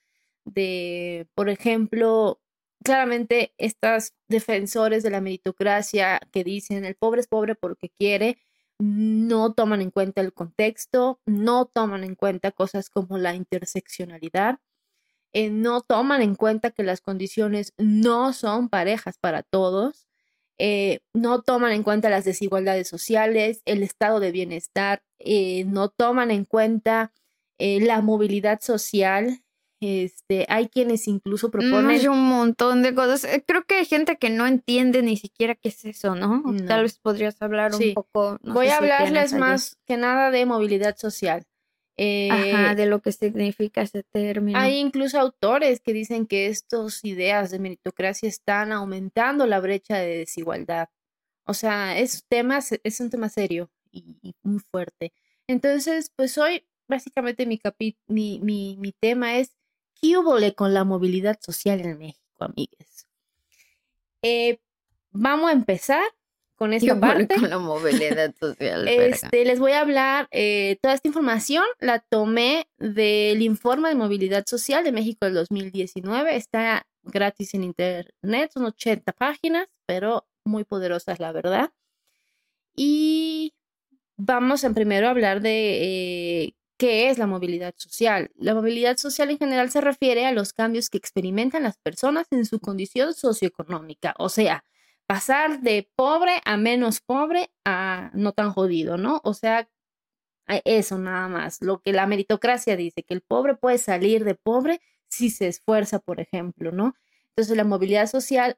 de, por ejemplo, claramente estos defensores de la meritocracia que dicen el pobre es pobre porque quiere, no toman en cuenta el contexto, no toman en cuenta cosas como la interseccionalidad, eh, no toman en cuenta que las condiciones no son parejas para todos, eh, no toman en cuenta las desigualdades sociales, el estado de bienestar, eh, no toman en cuenta eh, la movilidad social. Este, hay quienes incluso proponen. hay un montón de cosas. Creo que hay gente que no entiende ni siquiera qué es eso, ¿no? Tal vez podrías hablar un poco. Voy a hablarles más que nada de movilidad social. Ajá, eh, de lo que significa ese término. Hay incluso autores que dicen que estas ideas de meritocracia están aumentando la brecha de desigualdad. O sea, es, es un tema serio y, muy fuerte. Entonces, pues hoy básicamente mi, mi, mi, mi tema es ¿qué hubo con la movilidad social en México, amigues? Eh, vamos a empezar con [laughs] esta parte. Con la movilidad social. este, les voy a hablar, eh, toda esta información la tomé del informe de movilidad social de México del 2019. Está gratis en internet, son 80 páginas, pero muy poderosas, la verdad. Y vamos en primero a hablar de eh, qué es la movilidad social. La movilidad social en general se refiere a los cambios que experimentan las personas en su condición socioeconómica, o sea, pasar de pobre a menos pobre a no tan jodido, ¿no? O sea, eso nada más. Lo que la meritocracia dice, que el pobre puede salir de pobre si se esfuerza, por ejemplo, ¿no? Entonces, la movilidad social,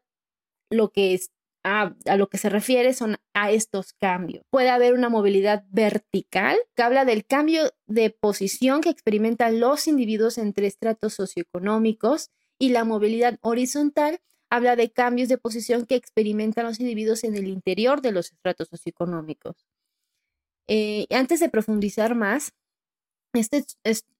lo que a, a, lo que se refiere son a estos cambios. Puede haber una movilidad vertical que habla del cambio de posición que experimentan los individuos entre estratos socioeconómicos y la movilidad horizontal habla de cambios de posición que experimentan los individuos en el interior de los estratos socioeconómicos. Eh, antes de profundizar más, este,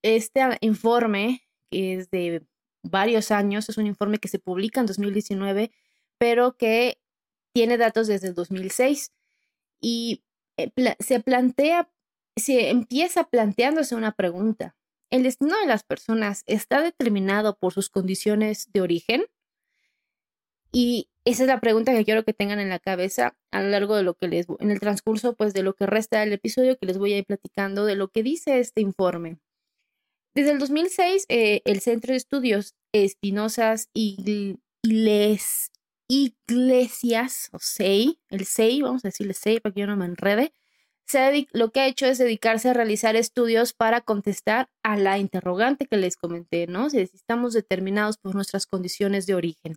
este informe, que es de varios años, es un informe que se publica en 2019, pero que tiene datos desde el 2006 y eh, se plantea, se empieza planteándose una pregunta. ¿El destino de las personas está determinado por sus condiciones de origen? Y esa es la pregunta que quiero que tengan en la cabeza a lo largo de lo que les, en el transcurso, pues de lo que resta del episodio que les voy a ir platicando de lo que dice este informe. Desde el 2006, eh, el Centro de Estudios Espinosas y les Iglesias, o SEI, el SEI, vamos a decirle SEI para que yo no me enrede, se lo que ha hecho es dedicarse a realizar estudios para contestar a la interrogante que les comenté, ¿no? Si estamos determinados por nuestras condiciones de origen.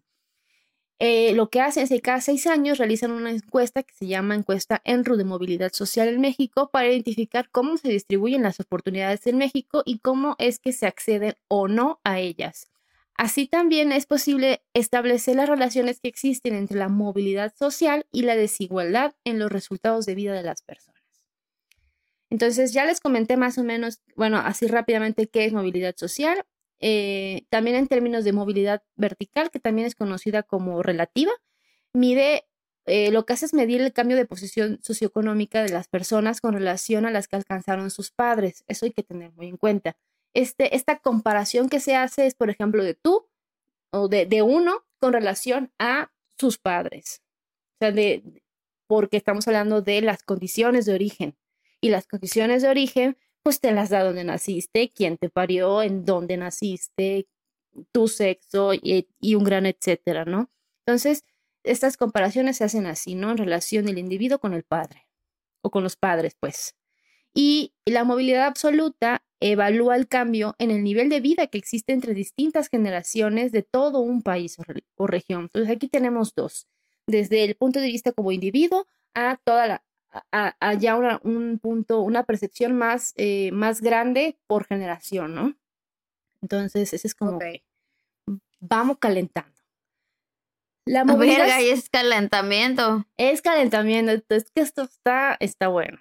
Eh, lo que hacen es que cada seis años realizan una encuesta que se llama encuesta ENRU de movilidad social en México para identificar cómo se distribuyen las oportunidades en México y cómo es que se accede o no a ellas. Así también es posible establecer las relaciones que existen entre la movilidad social y la desigualdad en los resultados de vida de las personas. Entonces, ya les comenté más o menos, bueno, así rápidamente qué es movilidad social. Eh, también en términos de movilidad vertical, que también es conocida como relativa, mide, eh, lo que hace es medir el cambio de posición socioeconómica de las personas con relación a las que alcanzaron sus padres. Eso hay que tener muy en cuenta. Este, esta comparación que se hace es, por ejemplo, de tú o de, de uno con relación a sus padres. O sea, de, porque estamos hablando de las condiciones de origen. Y las condiciones de origen, pues te las da donde naciste, quién te parió, en dónde naciste, tu sexo y, un gran etcétera, ¿no? Entonces, estas comparaciones se hacen así, ¿no? En relación del individuo con el padre o con los padres, pues. Y la movilidad absoluta evalúa el cambio en el nivel de vida que existe entre distintas generaciones de todo un país o, región. Entonces aquí tenemos dos, desde el punto de vista como individuo a toda la, a, ya un punto, una percepción más, eh, más grande por generación, ¿no? Entonces, ese es como vamos calentando. La [laughs] movilidad es calentamiento. Es calentamiento, entonces que esto está, está bueno.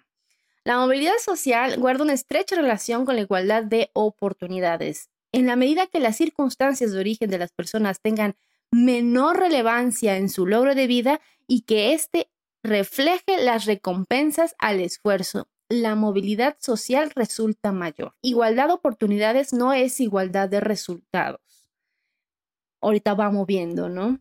La movilidad social guarda una estrecha relación con la igualdad de oportunidades. En la medida que las circunstancias de origen de las personas tengan menor relevancia en su logro de vida y que éste refleje las recompensas al esfuerzo, la movilidad social resulta mayor. Igualdad de oportunidades no es igualdad de resultados. Ahorita vamos viendo, ¿no?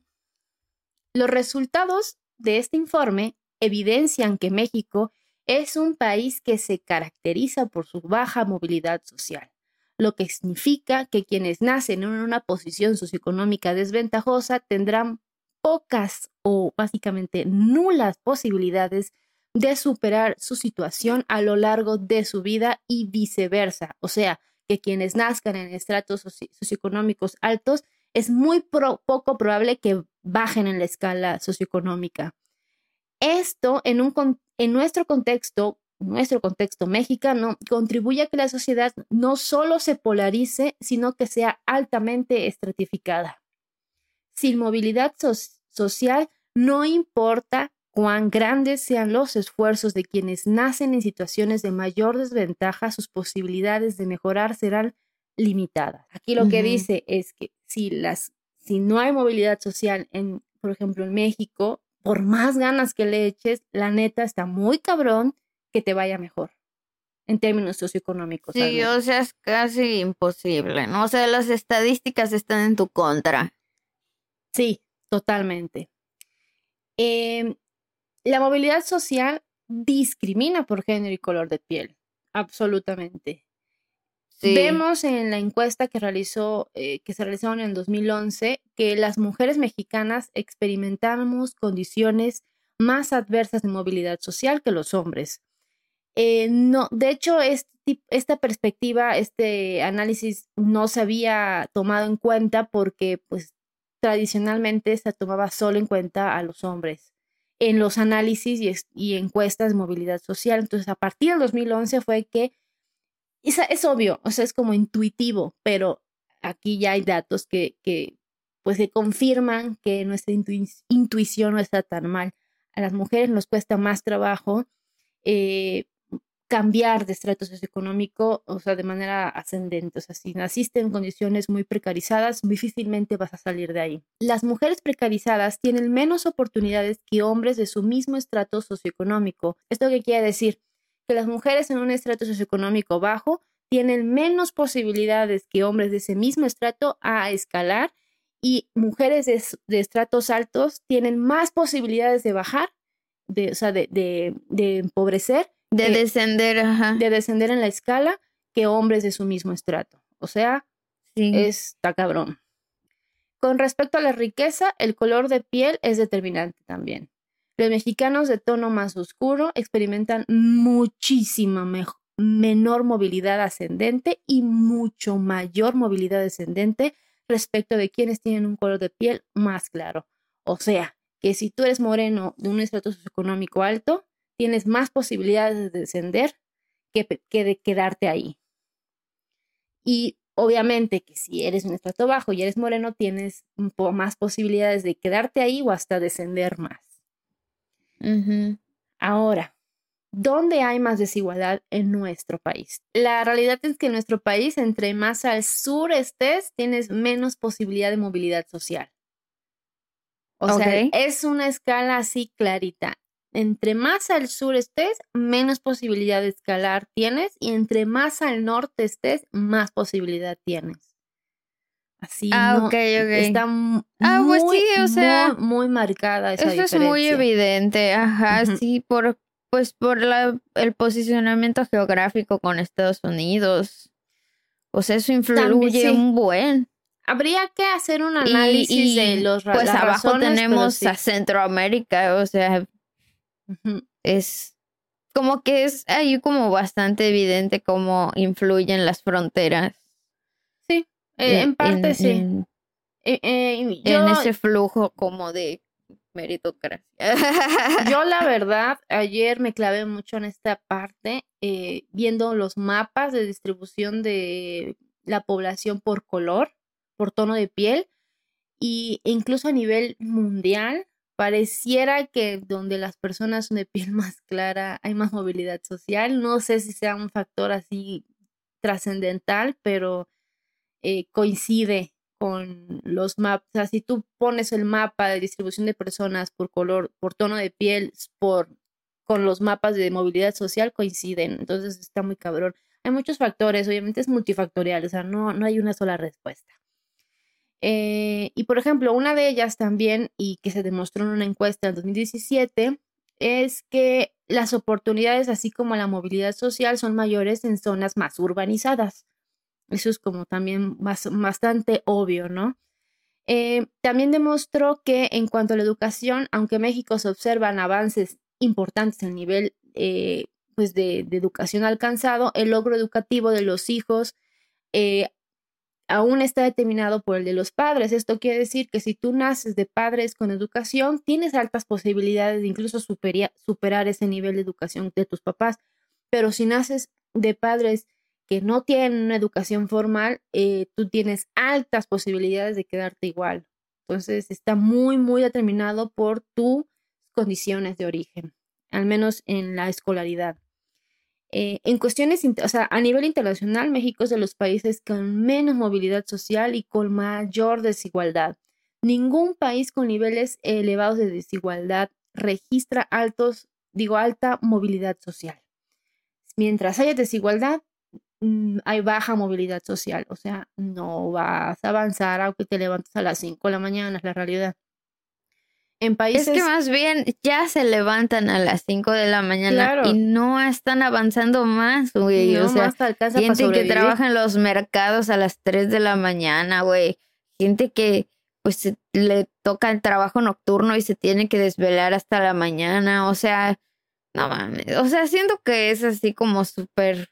Los resultados de este informe evidencian que México es un país que se caracteriza por su baja movilidad social, lo que significa que quienes nacen en una posición socioeconómica desventajosa tendrán pocas o básicamente nulas posibilidades de superar su situación a lo largo de su vida y viceversa. O sea, que quienes nazcan en estratos socioeconómicos altos es muy poco probable que bajen en la escala socioeconómica. Esto en, en nuestro contexto, nuestro contexto mexicano, contribuye a que la sociedad no solo se polarice, sino que sea altamente estratificada. Sin movilidad social, no importa cuán grandes sean los esfuerzos de quienes nacen en situaciones de mayor desventaja, sus posibilidades de mejorar serán limitadas. Aquí lo que dice es que si, las, si no hay movilidad social, en, por ejemplo, en México, por más ganas que le eches, la neta está muy cabrón que te vaya mejor en términos socioeconómicos. Sí, o sea, es casi imposible, ¿no? O sea, las estadísticas están en tu contra. Sí, totalmente. Em, la movilidad social discrimina por género y color de piel, absolutamente. Vemos en la encuesta que, realizó, eh, que se realizó en el 2011 que las mujeres mexicanas experimentamos condiciones más adversas de movilidad social que los hombres. Eh, no, de hecho, este, esta perspectiva, este análisis no se había tomado en cuenta porque pues, tradicionalmente se tomaba solo en cuenta a los hombres en los análisis y, encuestas de movilidad social. Entonces, a partir del 2011 fue que es, es obvio, o sea, es como intuitivo, pero aquí ya hay datos que, que pues se confirman que nuestra intuición no está tan mal. A las mujeres nos cuesta más trabajo eh, cambiar de estrato socioeconómico, o sea, de manera ascendente. O sea, si naciste en condiciones muy precarizadas, difícilmente vas a salir de ahí. Las mujeres precarizadas tienen menos oportunidades que hombres de su mismo estrato socioeconómico. ¿Esto qué quiere decir? que las mujeres en un estrato socioeconómico bajo tienen menos posibilidades que hombres de ese mismo estrato a escalar y mujeres de, estratos altos tienen más posibilidades de bajar, de, o sea, de, de, empobrecer. De descender, ajá. De descender en la escala que hombres de su mismo estrato. O sea, está cabrón. Con respecto a la riqueza, el color de piel es determinante también. Los mexicanos de tono más oscuro experimentan muchísima menor movilidad ascendente y mucho mayor movilidad descendente respecto de quienes tienen un color de piel más claro. O sea, que si tú eres moreno de un estrato socioeconómico alto, tienes más posibilidades de descender que, que de quedarte ahí. Y obviamente que si eres un estrato bajo y eres moreno, tienes más posibilidades de quedarte ahí o hasta descender más. Ahora, ¿dónde hay más desigualdad en nuestro país? La realidad es que en nuestro país, entre más al sur estés, tienes menos posibilidad de movilidad social. O sea, es una escala así clarita. Entre más al sur estés, menos posibilidad de escalar tienes y entre más al norte estés, más posibilidad tienes. Así ah, ok, ok. está ah, muy, pues sí, o sea, muy, marcada esa Eso es muy evidente, ajá, sí, por pues por la, el posicionamiento geográfico con Estados Unidos. O sea, eso influye un buen. Habría que hacer un análisis de los Pues abajo tenemos a Centroamérica, o sea, es como que es ahí como bastante evidente cómo influyen las fronteras. Sí, eh, en, parte sí. En, eh, eh, en ese flujo como de meritocracia. Yo la [laughs] verdad, ayer me clavé mucho en esta parte, viendo los mapas de distribución de la población por color por tono de piel y incluso a nivel mundial pareciera que donde las personas son de piel [laughs] más clara hay más movilidad social. No sé si sea un factor así trascendental, pero eh, coincide con los mapas. O sea, si tú pones el mapa de distribución de personas por color, por tono de piel, por con los mapas de movilidad social coinciden. Entonces está muy cabrón. Hay muchos factores, obviamente es multifactorial, o sea, no, no hay una sola respuesta. Eh, y por ejemplo, una de ellas también, y que se demostró en una encuesta en 2017, es que las oportunidades, así como la movilidad social, son mayores en zonas más urbanizadas. Eso es como también bastante obvio, ¿no? Eh, también demostró que en cuanto a la educación, aunque México se observan avances importantes en el nivel eh, pues de, educación alcanzado, el logro educativo de los hijos aún está determinado por el de los padres. Esto quiere decir que si tú naces de padres con educación, tienes altas posibilidades de incluso superar ese nivel de educación de tus papás. Pero si naces de padres que no tienen una educación formal, eh, tú tienes altas posibilidades de quedarte igual. Entonces está muy, muy determinado por tus condiciones de origen, al menos en la escolaridad. Eh, en cuestiones, o sea, a nivel internacional, México es de los países con menos movilidad social y con mayor desigualdad. Ningún país con niveles elevados de desigualdad registra altos, digo, alta movilidad social. Mientras haya desigualdad, mm, hay baja movilidad social. O sea, no vas a avanzar aunque te levantes a las 5 de la mañana, es la realidad. En países... Es que más bien ya se levantan a las 5 de la mañana y no están avanzando más, güey. o sea, gente que trabaja en los mercados a las 3 de la mañana, güey. Gente que pues le toca el trabajo nocturno y se tiene que desvelar hasta la mañana. O sea, no mames. O sea, siento que es así como súper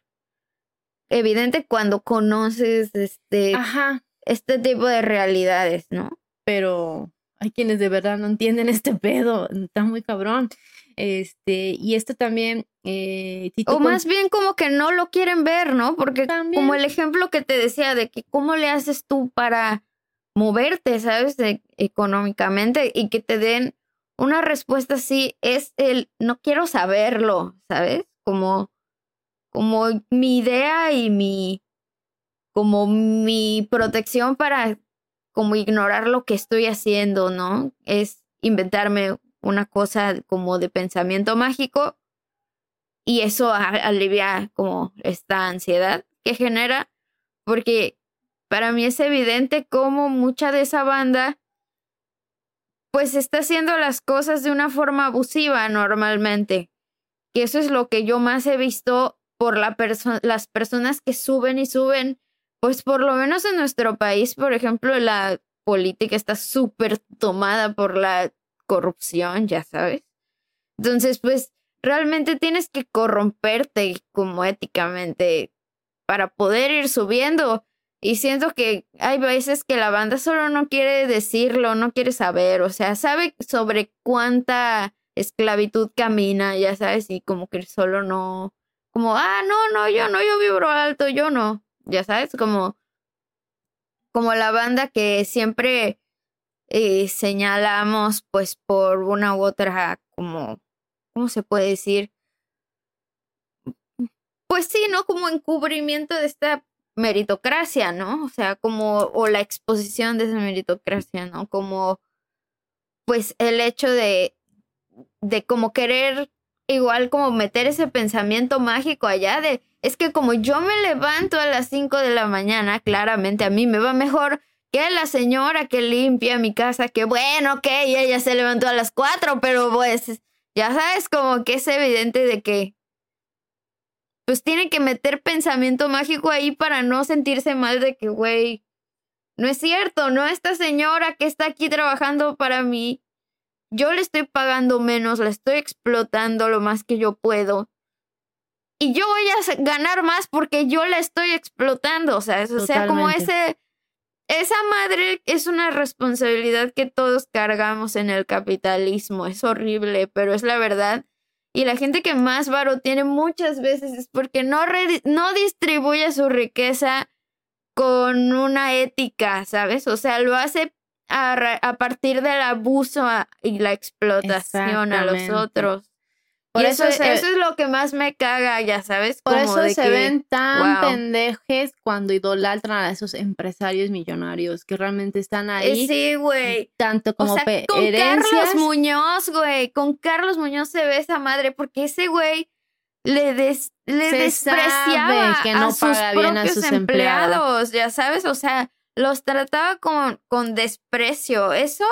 evidente cuando conoces este, este tipo de realidades, ¿no? Pero hay quienes de verdad no entienden este [laughs] pedo, está muy cabrón. Este, y esto también. Eh, o más bien como que no lo quieren ver, ¿no? Porque como el ejemplo que te decía de que cómo le haces tú para moverte, ¿sabes? económicamente y que te den una respuesta así, es el no quiero saberlo, ¿sabes? Como, como mi idea y mi, como mi protección para como ignorar lo que estoy haciendo, ¿no? Es inventarme una cosa como de pensamiento mágico y eso alivia como esta ansiedad que genera, porque para mí es evidente cómo mucha de esa banda pues está haciendo las cosas de una forma abusiva normalmente. Y eso es lo que yo más he visto por la las personas que suben y suben pues por lo menos en nuestro país, por ejemplo, la política está súper tomada por la corrupción, ya sabes. Entonces, pues realmente tienes que corromperte como éticamente para poder ir subiendo. Y siento que hay veces que la banda solo no quiere decirlo, no quiere saber, o sea, sabe sobre cuánta esclavitud camina, ya sabes, y como que solo no, como, ah, no, no, yo no, yo vibro alto, yo no, ya sabes, como, como la banda que siempre eh, señalamos, pues por una u otra, como, ¿cómo se puede decir? Pues sí, ¿no? Como encubrimiento de esta meritocracia, ¿no? O sea, como, o la exposición de esa meritocracia, ¿no? Como, pues el hecho de, de como querer igual como meter ese pensamiento mágico allá de, es que como yo me levanto a las 5 de la mañana, claramente a mí me va mejor que la señora que limpia mi casa, que bueno, ok, ella se levantó a las 4, pero pues ya sabes como que es evidente de que pues tiene que meter pensamiento mágico ahí para no sentirse mal de que, güey, no es cierto, no esta señora que está aquí trabajando para mí yo le estoy pagando menos, la estoy explotando lo más que yo puedo. Y yo voy a ganar más porque yo la estoy explotando. O sea, o sea, como ese. Esa madre es una responsabilidad que todos cargamos en el capitalismo. Es horrible, pero es la verdad. Y la gente que más varo tiene muchas veces es porque no, no distribuye su riqueza con una ética, ¿sabes? O sea, lo hace a, partir del abuso y la explotación a los otros. Por eso, eso, es lo que más me caga, ya sabes. Por eso se ven tan pendejes cuando idolatran a esos empresarios millonarios que realmente están eh, ahí. Sí, güey. Tanto como o sea, Con Carlos Muñoz, güey. Con Carlos Muñoz se ve esa madre porque ese güey le, le despreciaba que no a sus bien a sus empleados, ya sabes. O sea, los trataba con, con desprecio. Eso,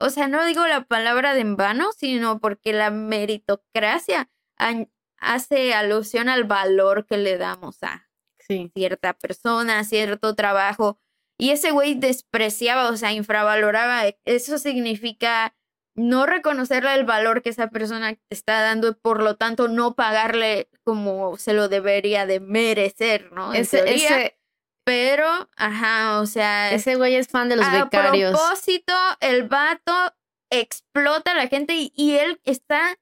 o sea, no digo la palabra de en vano, sino porque la meritocracia hace alusión al valor que le damos a cierta persona, a cierto trabajo. Y ese güey despreciaba, o sea, infravaloraba. Eso significa no reconocerle el valor que esa persona está dando y por lo tanto no pagarle como se lo debería de merecer, ¿no? ese, pero, ajá, o sea. Ese güey es fan de los becarios. A propósito, el vato explota a la gente y, él está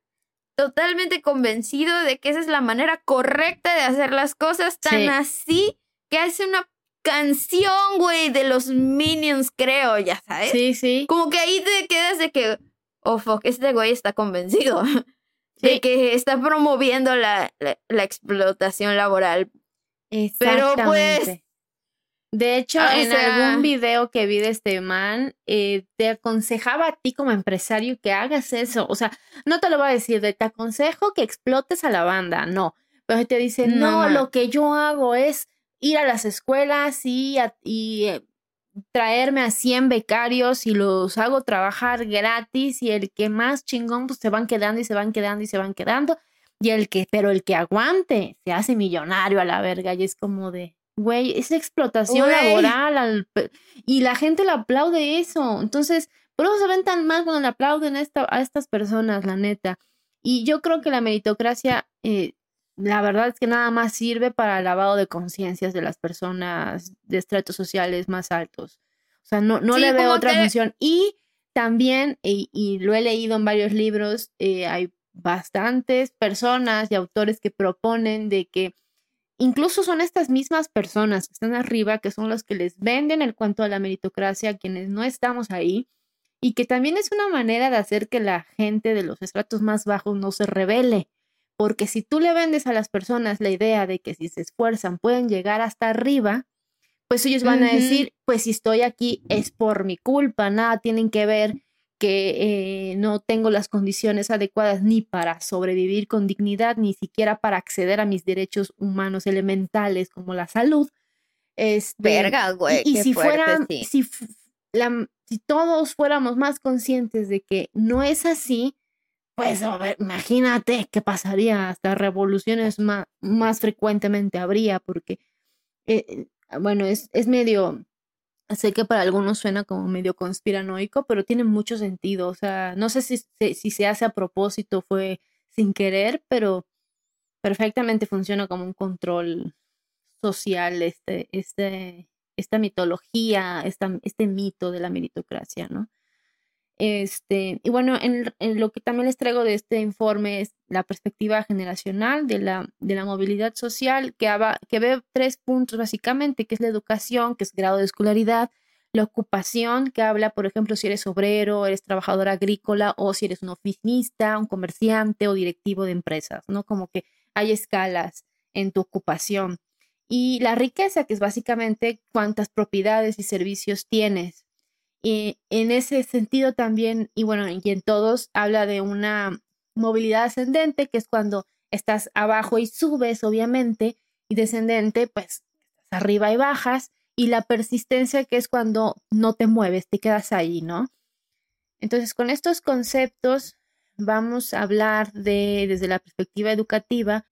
totalmente convencido de que esa es la manera correcta de hacer las cosas, tan así que hace una canción, güey, de los Minions, creo, ya sabes. Sí, sí. Como que ahí te quedas de que, oh, fuck, este güey está convencido [laughs] de que está promoviendo la, la, explotación laboral. Pero pues de hecho, en algún video que vi de este man, eh, te aconsejaba a ti como empresario que hagas eso. O sea, no te lo voy a decir de te aconsejo que explotes a la banda, no. Pero te dice, no, lo que yo hago es ir a las escuelas y, y eh, traerme a 100 becarios y los hago trabajar gratis y el que más chingón, pues se van quedando y se van quedando y se van quedando. Y el que, pero el que aguante, se hace millonario a la verga y es como de, güey, es explotación laboral y la gente le aplaude eso. Entonces, por eso se ven tan mal cuando le aplauden a, esta, a estas personas, la neta. Y yo creo que la meritocracia, eh, la verdad es que nada más sirve para el lavado de conciencias de las personas de estratos sociales más altos. O sea, no, no le veo otra función. Y también, y, lo he leído en varios libros, eh, hay bastantes personas y autores que proponen de que Incluso son estas mismas personas que están arriba, que son los que les venden el cuento a la meritocracia, quienes no estamos ahí, y que también es una manera de hacer que la gente de los estratos más bajos no se revele. Porque si tú le vendes a las personas la idea de que si se esfuerzan pueden llegar hasta arriba, pues ellos van a decir, pues si estoy aquí es por mi culpa, nada tienen que ver que eh, no tengo las condiciones adecuadas ni para sobrevivir con dignidad, ni siquiera para acceder a mis derechos humanos elementales como la salud. Este, Verga, güey. Y, si fueran, si, si todos fuéramos más conscientes de que no es así, pues imagínate qué pasaría, hasta revoluciones más, más frecuentemente habría, porque, eh, bueno, es, es medio Sé que para algunos suena como medio conspiranoico, pero tiene mucho sentido. O sea, no sé si, si se hace a propósito, fue sin querer, pero perfectamente funciona como un control social, este, este, esta mitología, esta, este mito de la meritocracia, ¿no? Este, y bueno, en, lo que también les traigo de este informe es la perspectiva generacional de la, de la movilidad social, que, que ve tres puntos básicamente, que es la educación, que es grado de escolaridad, la ocupación, que habla, por ejemplo, si eres obrero, eres trabajador agrícola o si eres un oficinista, un comerciante o directivo de empresas, ¿no? Como que hay escalas en tu ocupación. Y la riqueza, que es básicamente cuántas propiedades y servicios tienes. Y en ese sentido también, y bueno, y en todos, habla de una movilidad ascendente, que es cuando estás abajo y subes, obviamente, y descendente, pues arriba y bajas, y la persistencia, que es cuando no te mueves, te quedas ahí, ¿no? Entonces, con estos conceptos vamos a hablar de, desde la perspectiva educativa,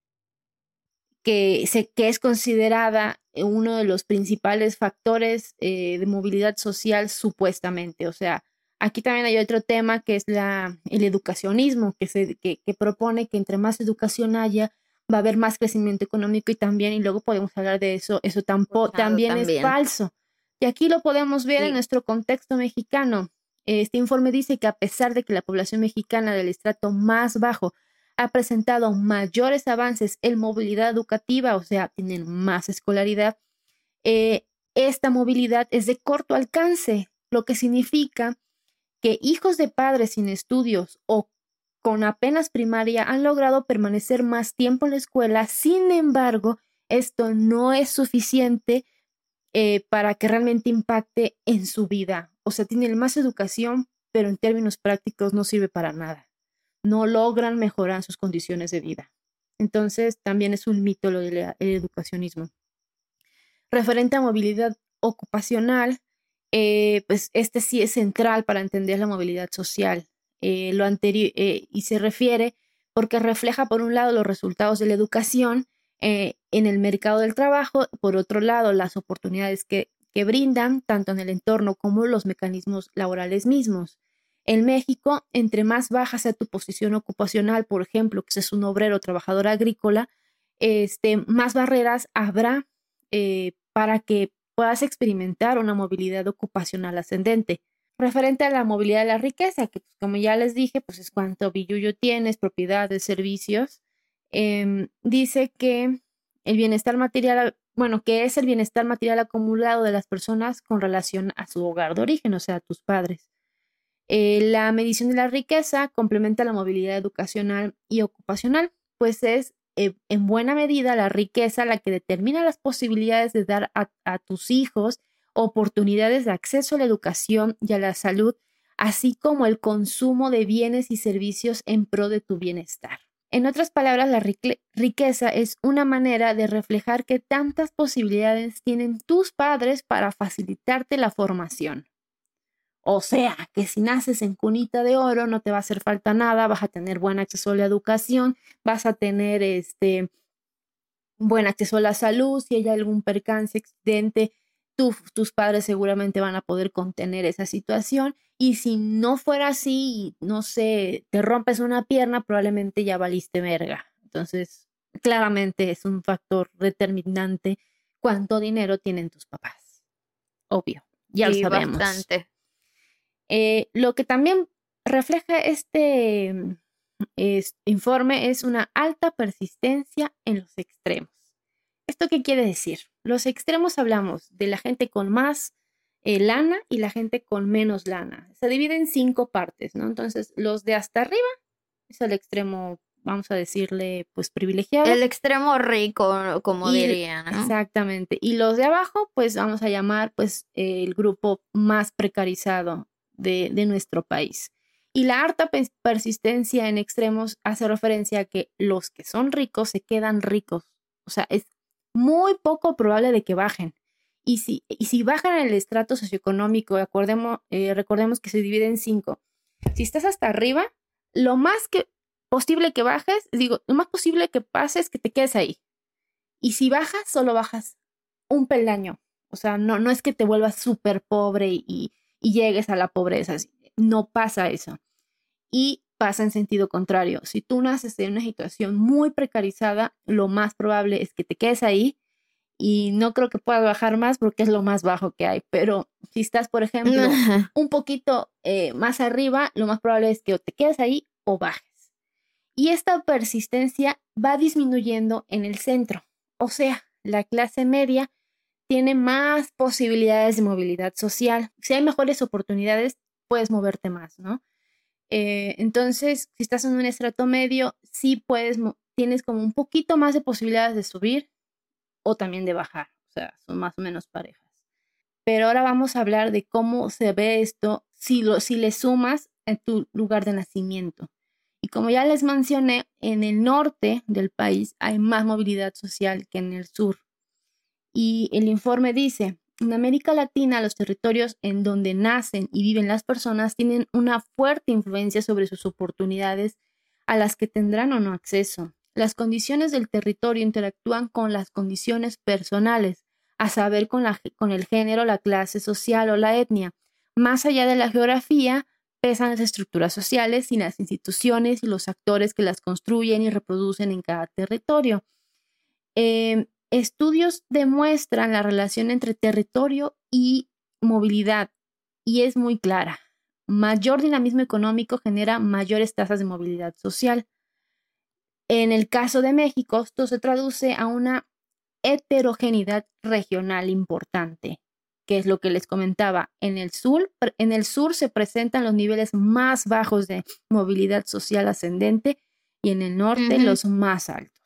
que, se, que es considerada uno de los principales factores eh, de movilidad social supuestamente. O sea, aquí también hay otro tema que es la, el educacionismo, que, se, que, que propone que entre más educación haya, va a haber más crecimiento económico y también, y luego podemos hablar de eso, eso tampoco, también, es falso. Y aquí lo podemos ver en nuestro contexto mexicano. Este informe dice que a pesar de que la población mexicana del estrato más bajo ha presentado mayores avances en movilidad educativa, o sea, tienen más escolaridad, eh, esta movilidad es de corto alcance, lo que significa que hijos de padres sin estudios o con apenas primaria han logrado permanecer más tiempo en la escuela, sin embargo, esto no es suficiente eh, para que realmente impacte en su vida. O sea, tienen más educación, pero en términos prácticos no sirve para nada. No logran mejorar sus condiciones de vida. Entonces, también es un mito lo del educacionismo. Referente a movilidad ocupacional, eh, pues este sí es central para entender la movilidad social. Eh, lo anterior, eh, y se refiere porque refleja, por un lado, los resultados de la educación en el mercado del trabajo, por otro lado, las oportunidades que, que brindan, tanto en el entorno como los mecanismos laborales mismos. En México, entre más baja sea tu posición ocupacional, por ejemplo, que seas un obrero o trabajador agrícola, este, más barreras habrá para que puedas experimentar una movilidad ocupacional ascendente referente a la movilidad de la riqueza, que pues, como ya les dije, pues es cuánto billuyo tienes, propiedades, servicios. Em, dice que el bienestar material, bueno, que es el bienestar material acumulado de las personas con relación a su hogar de origen, o sea, a tus padres. Eh, la medición de la riqueza complementa la movilidad educacional y ocupacional, pues es eh, en buena medida la riqueza la que determina las posibilidades de dar a tus hijos oportunidades de acceso a la educación y a la salud, así como el consumo de bienes y servicios en pro de tu bienestar. En otras palabras, la riqueza es una manera de reflejar que tantas posibilidades tienen tus padres para facilitarte la formación. O sea, que si naces en cunita de oro no te va a hacer falta nada, vas a tener buen acceso a la educación, vas a tener este buen acceso a la salud, si hay algún percance, accidente, tus padres seguramente van a poder contener esa situación y si no fuera así, no sé, te rompes una pierna, probablemente ya valiste verga. Entonces, claramente es un factor determinante cuánto dinero tienen tus papás. Obvio, ya lo sabemos. Bastante. Eh, lo que también refleja este informe es una alta persistencia en los extremos. ¿Esto qué quiere decir? Los extremos hablamos de la gente con más eh, lana y la gente con menos lana. Se divide en cinco partes, ¿no? Entonces, los de hasta arriba es el extremo, vamos a decirle, pues privilegiado. El extremo rico, como dirían. Exactamente. Y los de abajo, pues vamos a llamar, pues, el grupo más precarizado de, nuestro país. Y la harta persistencia en extremos hace referencia a que los que son ricos se quedan ricos. O sea, es muy poco probable de que bajen. Y si, y si bajan el estrato socioeconómico, acordemos, eh, recordemos que se divide en cinco. Si estás hasta arriba, lo más que posible que bajes, digo, lo más posible que pases es que te quedes ahí. Y si bajas, solo bajas un peldaño. O sea, no, no es que te vuelvas súper pobre y, y llegues a la pobreza. No pasa eso. Y pasa en sentido contrario. Si tú naces en una situación muy precarizada, lo más probable es que te quedes ahí y no creo que puedas bajar más porque es lo más bajo que hay. Pero si estás, por ejemplo, [laughs] un poquito eh, más arriba, lo más probable es que o te quedes ahí o bajes. Y esta persistencia va disminuyendo en el centro. O sea, la clase media tiene más posibilidades de movilidad social. Si hay mejores oportunidades, puedes moverte más, ¿no? Eh, entonces, si estás en un estrato medio, sí puedes, tienes como un poquito más de posibilidades de subir o también de bajar. O sea, son más o menos parejas. Pero ahora vamos a hablar de cómo se ve esto si, lo, si le sumas en tu lugar de nacimiento. Y como ya les mencioné, en el norte del país hay más movilidad social que en el sur. Y el informe dice, en América Latina los territorios en donde nacen y viven las personas tienen una fuerte influencia sobre sus oportunidades a las que tendrán o no acceso. Las condiciones del territorio interactúan con las condiciones personales, a saber con, con el género, la clase social o la etnia. Más allá de la geografía, pesan las estructuras sociales y las instituciones y los actores que las construyen y reproducen en cada territorio. Em, estudios demuestran la relación entre territorio y movilidad y es muy clara. Mayor dinamismo económico genera mayores tasas de movilidad social. En el caso de México, esto se traduce a una heterogeneidad regional importante, que es lo que les comentaba. En el sur, en el sur se presentan los niveles más bajos de movilidad social ascendente y en el norte los más altos.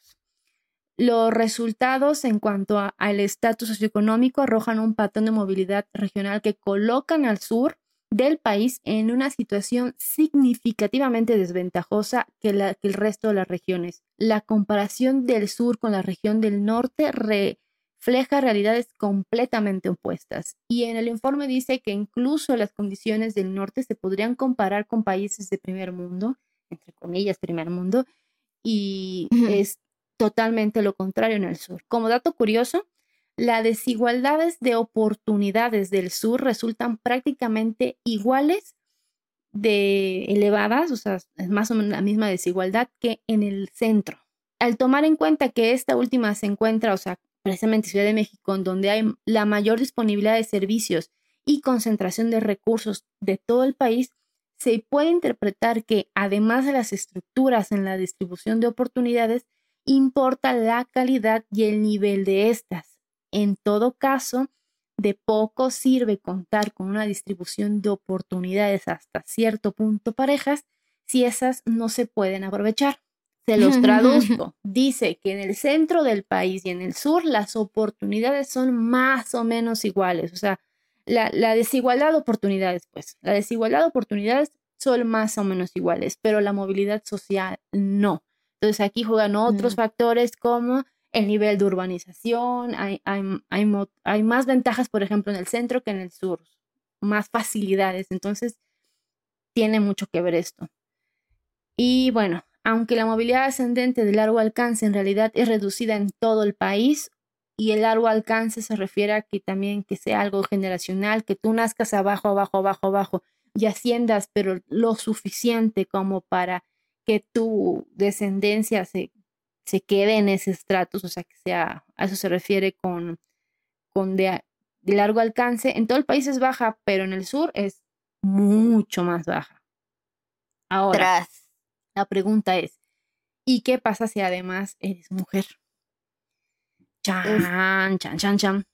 Los resultados en cuanto al estatus socioeconómico arrojan un patrón de movilidad regional que colocan al sur del país en una situación significativamente desventajosa que, el resto de las regiones. La comparación del sur con la región del norte refleja realidades completamente opuestas. Y en el informe dice que incluso las condiciones del norte se podrían comparar con países de primer mundo, entre comillas, primer mundo, y es totalmente lo contrario en el sur. Como dato curioso, las desigualdades de oportunidades del sur resultan prácticamente iguales de elevadas, o sea, es más o menos la misma desigualdad que en el centro. Al tomar en cuenta que esta última se encuentra, o sea, precisamente Ciudad de México, en donde hay la mayor disponibilidad de servicios y concentración de recursos de todo el país, se puede interpretar que además de las estructuras en la distribución de oportunidades, importa la calidad y el nivel de estas. En todo caso, de poco sirve contar con una distribución de oportunidades hasta cierto punto parejas si esas no se pueden aprovechar. Se los [laughs] traduzco. Dice que en el centro del país y en el sur las oportunidades son más o menos iguales. O sea, la, desigualdad de oportunidades, pues, la desigualdad de oportunidades son más o menos iguales, pero la movilidad social no. Entonces aquí juegan otros mm. factores como el nivel de urbanización, hay, hay, más ventajas, por ejemplo, en el centro que en el sur, más facilidades. Entonces, tiene mucho que ver esto. Y bueno, aunque la movilidad ascendente de largo alcance en realidad es reducida en todo el país, y el largo alcance se refiere a que también que sea algo generacional, que tú nazcas abajo, abajo, abajo, abajo y asciendas, pero lo suficiente como para que tu descendencia se se quede en ese estratus, o sea, que sea, a eso se refiere con, con de, largo alcance. En todo el país es baja, pero en el sur es mucho más baja. Ahora, la pregunta es, ¿y qué pasa si además eres mujer? Chan, chan, chan, chan.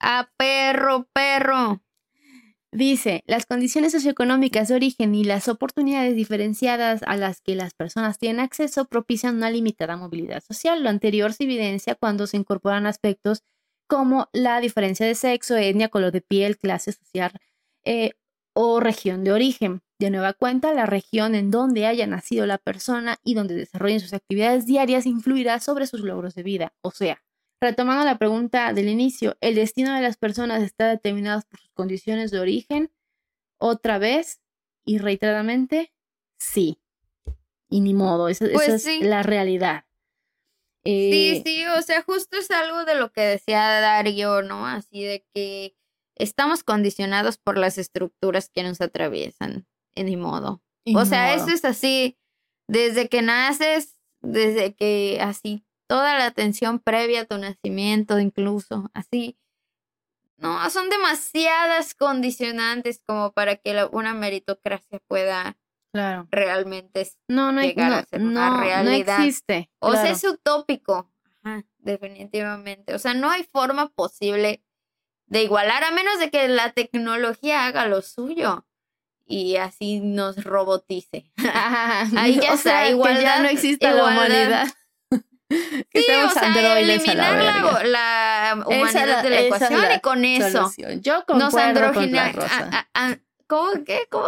A perro, perro. Dice, las condiciones socioeconómicas de origen y las oportunidades diferenciadas a las que las personas tienen acceso propician una limitada movilidad social. Lo anterior se evidencia cuando se incorporan aspectos como la diferencia de sexo, etnia, color de piel, clase social eh, o región de origen. De nueva cuenta, la región en donde haya nacido la persona y donde desarrollen sus actividades diarias influirá sobre sus logros de vida. O sea, Retomando la pregunta del inicio, ¿el destino de las personas está determinado por sus condiciones de origen? Otra vez y reiteradamente, sí. Y ni modo, esa, pues es la realidad. Sí, Eh, sí, o sea, justo es algo de lo que decía Dario, ¿no? Así de que estamos condicionados por las estructuras que nos atraviesan, y ni modo. O sea, modo. eso es así, desde que naces, desde que así, toda la atención previa a tu nacimiento, incluso, así. No, son demasiadas condicionantes como para que la- una meritocracia pueda Claro. realmente No, no, llegar a no, ser una no, no realidad. existe. o sea, es utópico. Ajá, definitivamente. O sea, no hay forma posible de igualar a menos de que la tecnología haga lo suyo y así nos robotice. [laughs] Ahí ya o está, sea, que ya igualdad- no exista la igualdad. humanidad. Que [laughs] Sí, o sea, androides a la eliminar la, humanidad la- de la es ecuación y con eso. Yo nos con androgina, rosa. a- a- a- ¿cómo qué? ¿Cómo?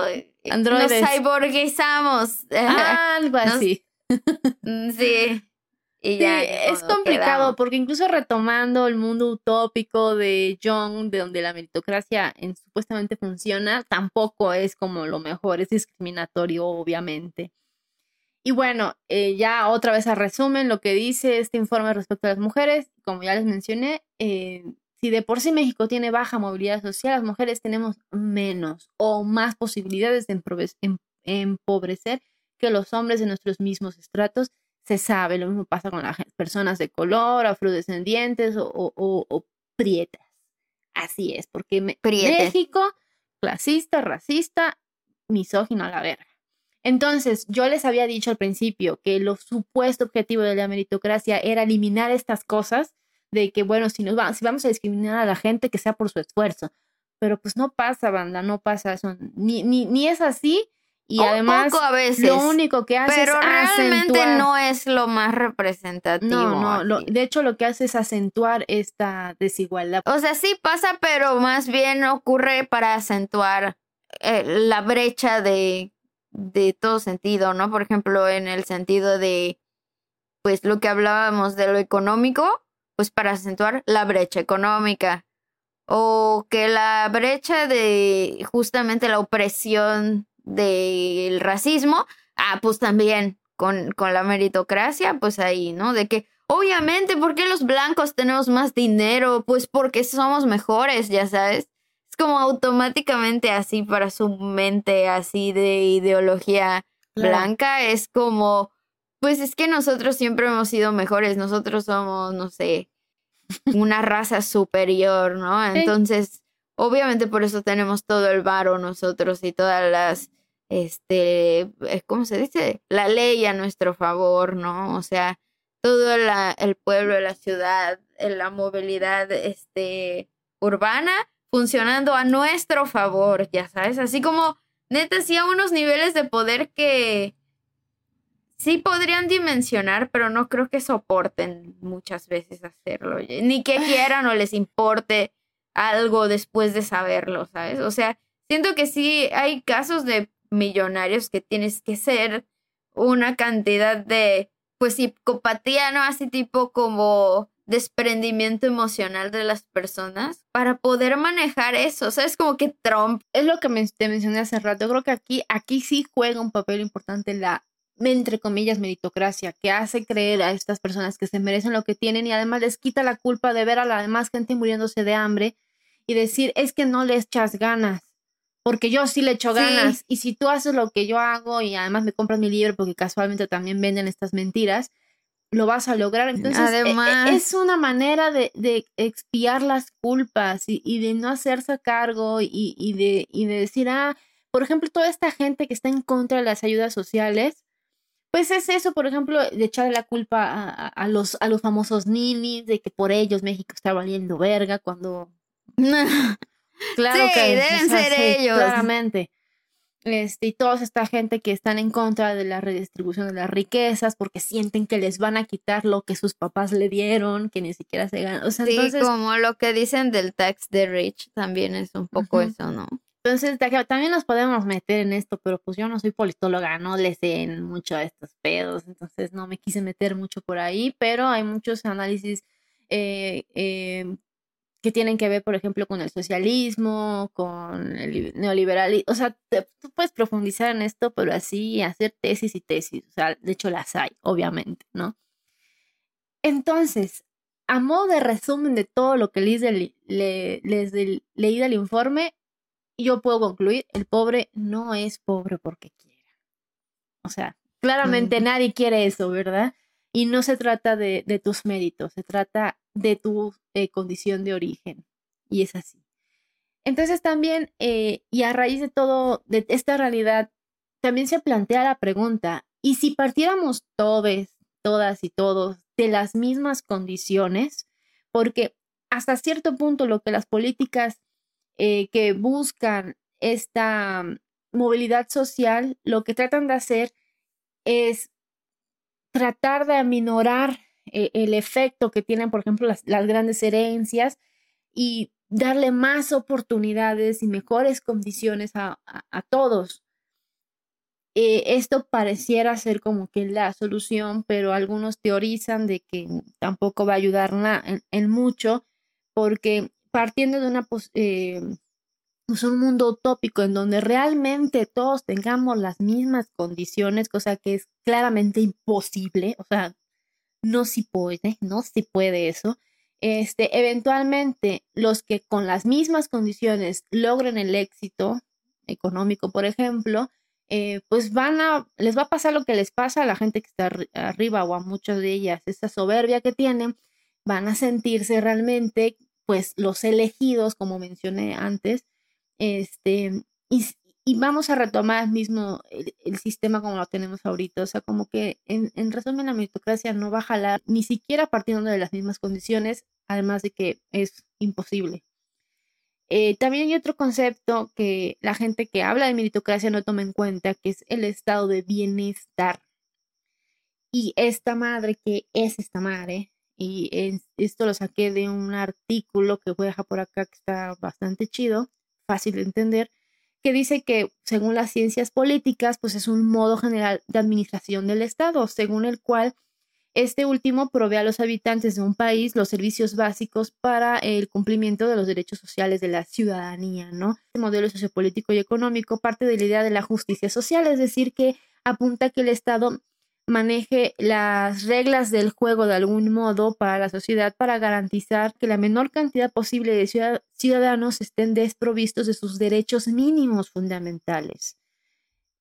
Androides. Nos cyborguizamos. [laughs] Algo nos- así. Mm, Sí. Y ya, es complicado quedamos. porque incluso retomando el mundo utópico de Jung, de donde la meritocracia en- supuestamente funciona, tampoco es como lo mejor, es discriminatorio, obviamente. Y bueno, eh, ya otra vez a resumen lo que dice este informe respecto a las mujeres, como ya les mencioné, eh, si de por sí México tiene baja movilidad social, las mujeres tenemos menos o más posibilidades de em- empobrecer que los hombres de nuestros mismos estratos se sabe, lo mismo pasa con las personas de color, afrodescendientes o, o- o- o prietas. Así es, porque. México, clasista, racista, misógino a la verga. Entonces, yo les había dicho al principio que lo supuesto objetivo de la meritocracia era eliminar estas cosas de que, bueno, si, nos va- si vamos a discriminar a la gente, que sea por su esfuerzo. Pero pues no pasa, banda, no pasa eso. Ni, ni, ni es así. Y Un además, poco a veces. lo único que hace pero es realmente acentuar- no es lo más representativo. no, no, lo- de hecho lo que hace es acentuar esta desigualdad. O sea, sí pasa, pero más bien ocurre para acentuar eh, la brecha de, de todo sentido, ¿no? Por ejemplo, en el sentido de, pues lo que hablábamos de lo económico, pues para acentuar la brecha económica. O que la brecha de justamente la opresión del racismo, ah, pues también con, con la meritocracia, pues ahí, ¿no? De que Obviamente, ¿por qué los blancos tenemos más dinero? Pues porque somos mejores, ya sabes. Como automáticamente así para su mente así de ideología Claro. blanca. Es como, pues es que nosotros siempre hemos sido mejores. Nosotros somos, no sé, una [laughs] raza superior, ¿no? Sí. Entonces, obviamente por eso tenemos todo el varo nosotros y todas las, este, eh, ¿cómo se dice? La ley a nuestro favor, ¿no? O sea, todo la- el pueblo, la ciudad, eh, la movilidad este, urbana funcionando a nuestro favor, ya sabes, así como neta, sí a unos niveles de poder que sí podrían dimensionar, pero no creo que soporten muchas veces hacerlo, ni que [laughs] quieran o les importe algo después de saberlo, ¿sabes? O sea, siento que sí hay casos de millonarios que tienes que ser una cantidad de pues psicopatía, ¿no? Así tipo como desprendimiento emocional de las personas para poder manejar eso. O sea, es como que Trump. Es lo que te mencioné hace rato. Yo creo que aquí, aquí sí juega un papel importante la, entre comillas, meritocracia, que hace creer a estas personas que se merecen lo que tienen y además les quita la culpa de ver a la demás gente muriéndose de hambre y decir, es que no le echas ganas. Porque yo sí le echo Sí. ganas. Y si tú haces lo que yo hago y además me compras mi libro porque casualmente también venden estas mentiras, lo vas a lograr. Entonces, e- e- Además- es una manera de, de expiar las culpas y, y de no hacerse cargo y, y de, y de decir, ah, por ejemplo, toda esta gente que está en contra de las ayudas sociales, pues es eso, por ejemplo, de echarle la culpa a, a- a los, a los famosos ninis, de que por ellos México está valiendo verga cuando [laughs] Claro Sí, que deben [laughs] ser ellos. Claramente. Este, y toda esta gente que están en contra de la redistribución de las riquezas porque sienten que les van a quitar lo que sus papás le dieron, que ni siquiera se ganan. O sea, Sí, entonces, como lo que dicen del tax de rich también es un poco eso, ¿no? entonces ta- también nos podemos meter en esto, pero pues yo no soy politóloga, no le sé mucho a estos pedos, entonces no me quise meter mucho por ahí, pero hay muchos análisis eh, eh, que tienen que ver, por ejemplo, con el socialismo, con el neoliberalismo. O sea, te- tú puedes profundizar en esto, pero así hacer tesis y tesis. O sea, de hecho las hay, obviamente, ¿no? Entonces, a modo de resumen de todo lo que les, le, les leí del informe, yo puedo concluir, el pobre no es pobre porque quiera. O sea, claramente nadie quiere eso, ¿verdad? Y no se trata de, de tus méritos, se trata de tu eh, condición de origen. Y es así. Entonces también, eh, y a raíz de todo, de esta realidad, también se plantea la pregunta, ¿y si partiéramos todos, todas y todos de las mismas condiciones? Porque hasta cierto punto lo que las políticas eh, que buscan esta movilidad social, lo que tratan de hacer es tratar de aminorar eh, el efecto que tienen, por ejemplo, las, grandes herencias y darle más oportunidades y mejores condiciones a, a, todos. Eh, esto pareciera ser como que la solución, pero algunos teorizan de que tampoco va a ayudar en, mucho, porque partiendo de una eh, pues un mundo utópico en donde realmente todos tengamos las mismas condiciones, cosa que es claramente imposible, o sea, no se puede, no se puede eso. Este, eventualmente, los que con las mismas condiciones logren el éxito económico, por ejemplo, eh, pues van a, les va a pasar lo que les pasa a la gente que está arriba o a muchas de ellas, esa soberbia que tienen, van a sentirse realmente, pues, los elegidos, como mencioné antes, este, y, vamos a retomar mismo el, sistema como lo tenemos ahorita. O sea, como que en, resumen la meritocracia no va a jalar ni siquiera partiendo de las mismas condiciones, además de que es imposible. Eh, también hay otro concepto que la gente que habla de meritocracia no toma en cuenta, que es el estado de bienestar. Y esta madre, que es esta madre, y esto lo saqué de un artículo que voy a dejar por acá que está bastante chido, fácil de entender, que dice que según las ciencias políticas, pues es un modo general de administración del Estado, según el cual este último provee a los habitantes de un país los servicios básicos para el cumplimiento de los derechos sociales de la ciudadanía, ¿no? Este modelo sociopolítico y económico parte de la idea de la justicia social, es decir, que apunta que el Estado maneje las reglas del juego de algún modo para la sociedad para garantizar que la menor cantidad posible de ciudadanos estén desprovistos de sus derechos mínimos fundamentales.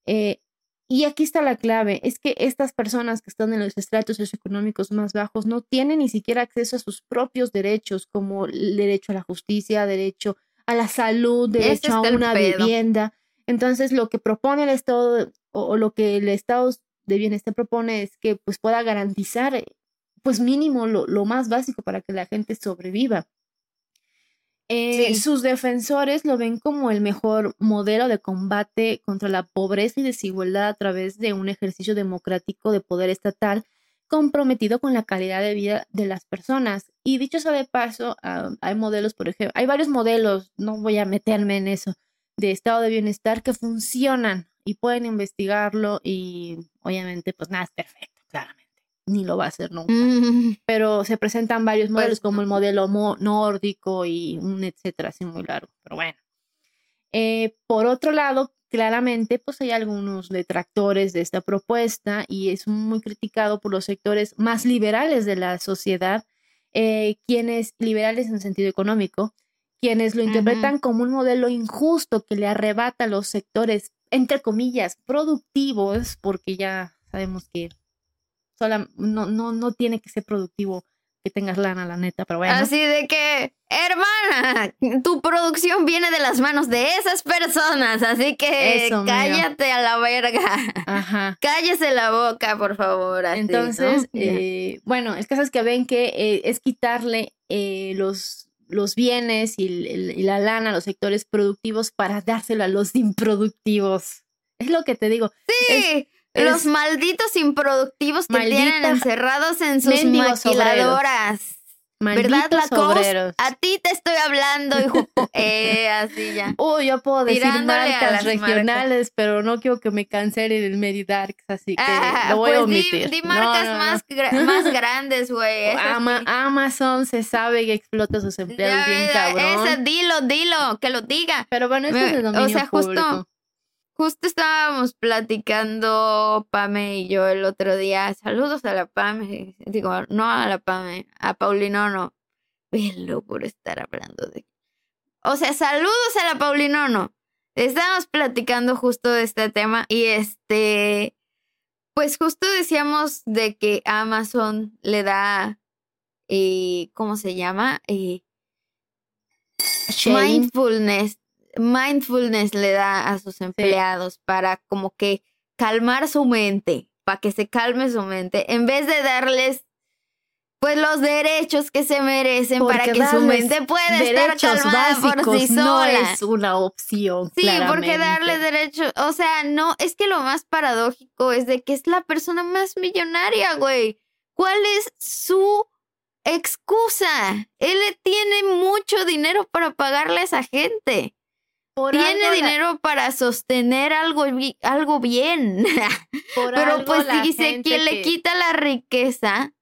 Eh, y aquí está la clave, es que estas personas que están en los estratos socioeconómicos más bajos no tienen ni siquiera acceso a sus propios derechos, como el derecho a la justicia, derecho a la salud, derecho a una vivienda. Entonces, lo que propone el Estado o, o lo que el Estado de bienestar propone es que pues pueda garantizar eh, pues mínimo lo, más básico para que la gente sobreviva. Eh, sus defensores lo ven como el mejor modelo de combate contra la pobreza y desigualdad a través de un ejercicio democrático de poder estatal comprometido con la calidad de vida de las personas. Y dicho sea de paso, ah, hay modelos, por ejemplo, hay varios modelos, no voy a meterme en eso, de estado de bienestar que funcionan y pueden investigarlo y obviamente pues nada es perfecto, claramente, ni lo va a hacer nunca. Mm. Pero se presentan varios modelos pues como el modelo nórdico y un etcétera, así muy largo, pero bueno. Eh, por otro lado, claramente, pues hay algunos detractores de esta propuesta y es muy criticado por los sectores más liberales de la sociedad, eh, quienes liberales en sentido económico, quienes lo interpretan como un modelo injusto que le arrebata a los sectores entre comillas, productivos, porque ya sabemos que no, no, no tiene que ser productivo que tengas lana, la neta, pero bueno. Así de que, hermana, tu producción viene de las manos de esas personas, así que cállate a la verga. Ajá. [laughs] Cállese la boca, por favor. Entonces, eh, bueno, el caso es que ven que eh, es quitarle eh, los los bienes y, la lana, los sectores productivos para dárselo a los improductivos. Es lo que te digo. Sí, los malditos improductivos que tienen encerrados en sus maquiladoras. ¿Verdad, la A ti te estoy hablando, hijo. [laughs] eh, así ya. Oh, yo puedo decir marcas regionales, pero no quiero que me cancelen el Medidarks, así que ah, lo voy a pues omitir. Di, marcas Más, más [laughs] grandes, güey. Amazon se sabe que explota sus empleados bien cabrón. Ese, dilo, dilo, que lo diga. Pero bueno, eso es el dominio O sea, justo justo estábamos platicando Pame y yo el otro día. Saludos a la Pame. Digo, no a la Pame, a Paulinono. Velo por estar hablando de. O sea, saludos a la Paulinono. Estábamos platicando justo de este tema y este. Pues justo decíamos de que Amazon le da. Eh, ¿Cómo se llama? Eh, mindfulness mindfulness le da a sus empleados para como que calmar su mente, para que se calme su mente, en vez de darles pues los derechos que se merecen para que su mente pueda estar calmada por sí sola. No es una opción. Sí, porque darle derechos, o sea, no, es que lo más paradójico es de que es la persona más millonaria, güey. ¿Cuál es su excusa? Él tiene mucho dinero para pagarle a esa gente tiene dinero para sostener algo, algo bien. [laughs] Pero pues si dice que le quita la riqueza,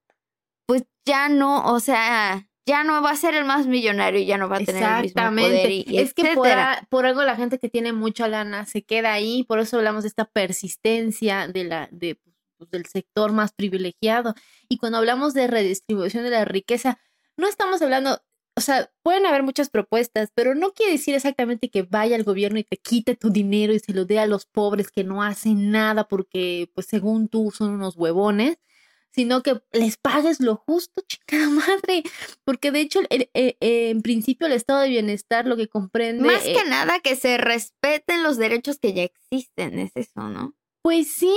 pues ya no, o sea, ya no va a ser el más millonario y ya no va a tener el mismo poder. Y, es que por, algo la gente que tiene mucha lana se queda ahí, por eso hablamos de esta persistencia de la, de, pues, del sector más privilegiado. Y cuando hablamos de redistribución de la riqueza, no estamos hablando o sea, pueden haber muchas propuestas, pero no quiere decir exactamente que vaya al gobierno y te quite tu dinero y se lo dé a los pobres que no hacen nada porque, pues, según tú son unos huevones, sino que les pagues lo justo, chica madre. Porque de hecho, eh, en principio, el estado de bienestar lo que comprende. Más que nada que se respeten los derechos que ya existen, es eso, ¿no? Pues sí.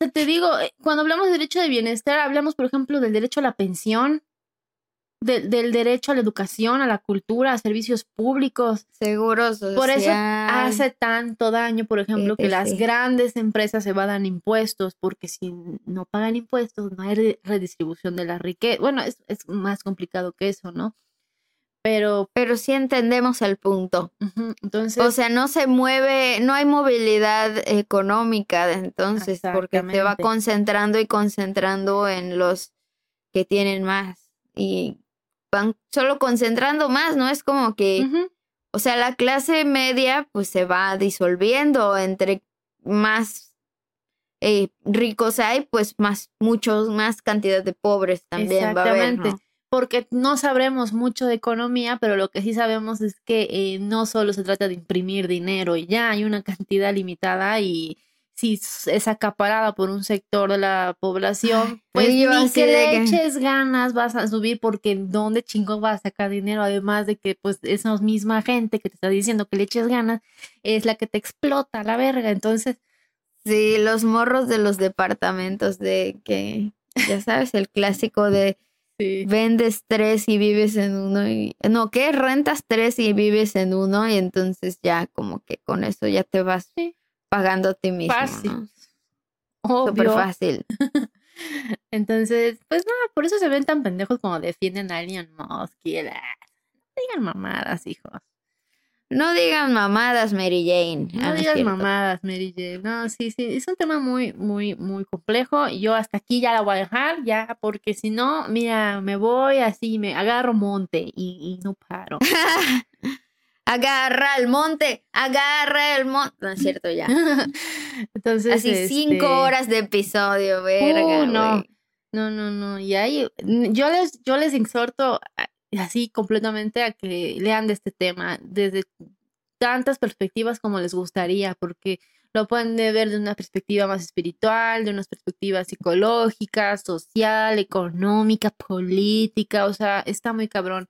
O sea, te digo, eh, cuando hablamos de derecho de bienestar, hablamos, por ejemplo, del derecho a la pensión del derecho a la educación, a la cultura, a servicios públicos. Seguros. Por eso hace tanto daño, por ejemplo, que las grandes empresas se evadan impuestos, porque si no pagan impuestos, no hay redistribución de la riqueza. Bueno, es, es más complicado que eso, ¿no? Pero, pero sí entendemos el punto. entonces, o sea, no se mueve, no hay movilidad económica, entonces, porque se va concentrando y concentrando en los que tienen más. Y van solo concentrando más, ¿no? Es como que, o sea, la clase media pues se va disolviendo entre más eh, ricos hay, pues más, muchos más cantidad de pobres también va a haber, Porque no sabremos mucho de economía, pero lo que sí sabemos es que eh, no solo se trata de imprimir dinero y ya hay una cantidad limitada y si es acaparada por un sector de la población, pues ni que le eches ganas vas a subir porque ¿dónde chingo vas a sacar dinero? Además de que pues esa misma gente que te está diciendo que le eches ganas es la que te explota la verga. Entonces... Sí, los morros de los departamentos de que, ya sabes, el clásico de... Vendes tres y vives en uno y no, ¿qué? Rentas tres y vives en uno y entonces ya como que con eso ya te vas pagando a ti mismo. Fácil. Súper fácil. [laughs] Entonces, pues no, por eso se ven tan pendejos como defienden a Elon Musk y No digan mamadas, hijos. No digan mamadas, Mary Jane. No ah, digan mamadas, Mary Jane. No, sí, sí, es un tema muy, muy, muy complejo. Yo hasta aquí ya la voy a dejar, ya, porque si no, mira, me voy así, me agarro monte y, y no paro. [laughs] agarra el monte, agarra el monte. No es cierto ya. [laughs] Entonces. Así cinco este horas de episodio, verga. Uh, no. No, no, no. Y ahí yo les, yo les exhorto así completamente a que lean de este tema desde tantas perspectivas como les gustaría, porque lo pueden ver de una perspectiva más espiritual, de una perspectiva psicológica, social, económica, política, o sea, está muy cabrón.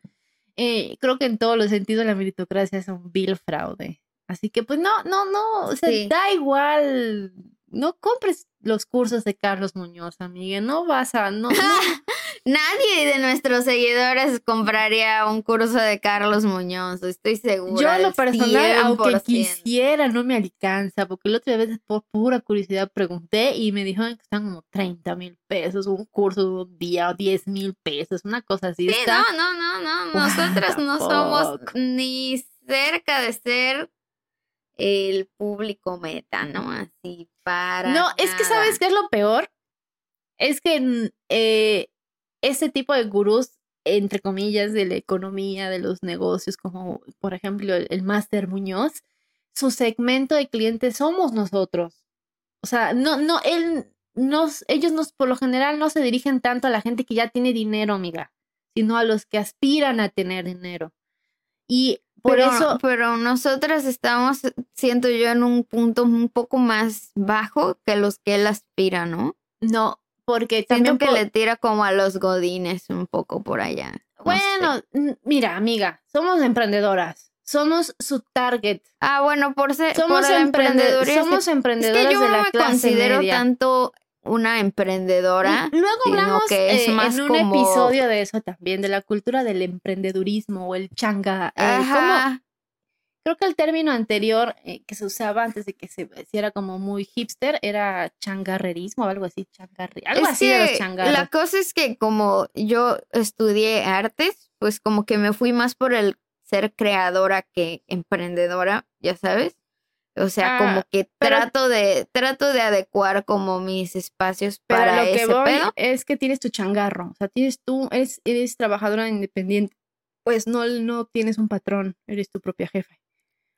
Eh, creo que en todos los sentidos la meritocracia es un vil fraude. Así que pues no, no, no, o sea, da igual, no compres los cursos de Carlos Muñoz, amiga, no vas a, no, [laughs] Nadie de nuestros seguidores compraría un curso de Carlos Muñoz, estoy segura. Yo lo personal, aunque quisiera, no me alcanza, porque la otra vez por pura curiosidad pregunté y me dijeron que están como 30 mil pesos, un curso de un día, 10 mil pesos, una cosa así. Sí, no, no, no, no, [laughs] nosotras no somos ni cerca de ser el público meta, ¿no? Así para. No, es que sabes qué es lo peor. Es que eh, ese tipo de gurús, entre comillas, de la economía, de los negocios, como por ejemplo el, Máster Muñoz, su segmento de clientes somos nosotros. O sea, no, no, él, nos, ellos nos, por lo general no se dirigen tanto a la gente que ya tiene dinero, amiga, sino a los que aspiran a tener dinero. Y por pero, eso. Pero nosotras estamos, siento yo, en un punto un poco más bajo que los que él aspira, ¿no? No, porque también que le tira como a los godines un poco por allá. no Bueno, sé. mira, amiga, somos emprendedoras. Somos su target. Ah, bueno, por ser Somos, por el emprende- emprendeduría, somos Es emprendedoras que yo de no la me clase considero media. tanto una emprendedora. Luego hablamos que es eh, más en un como- episodio de eso también, de la cultura del emprendedurismo o el changa. eh. Creo que el término anterior eh, que se usaba antes de que se hiciera como muy hipster era changarrerismo o algo así, changarri, algo Es así de los changarros. la cosa es que como yo estudié artes, pues como que me fui más por el ser creadora que emprendedora, ya sabes. O sea, Ah, como que pero- trato de trato de adecuar como mis espacios Pero para lo que ese voy pedo. es que tienes tu changarro, o sea, tienes tú, eres, eres trabajadora independiente, pues no, no tienes un patrón, eres tu propia jefa.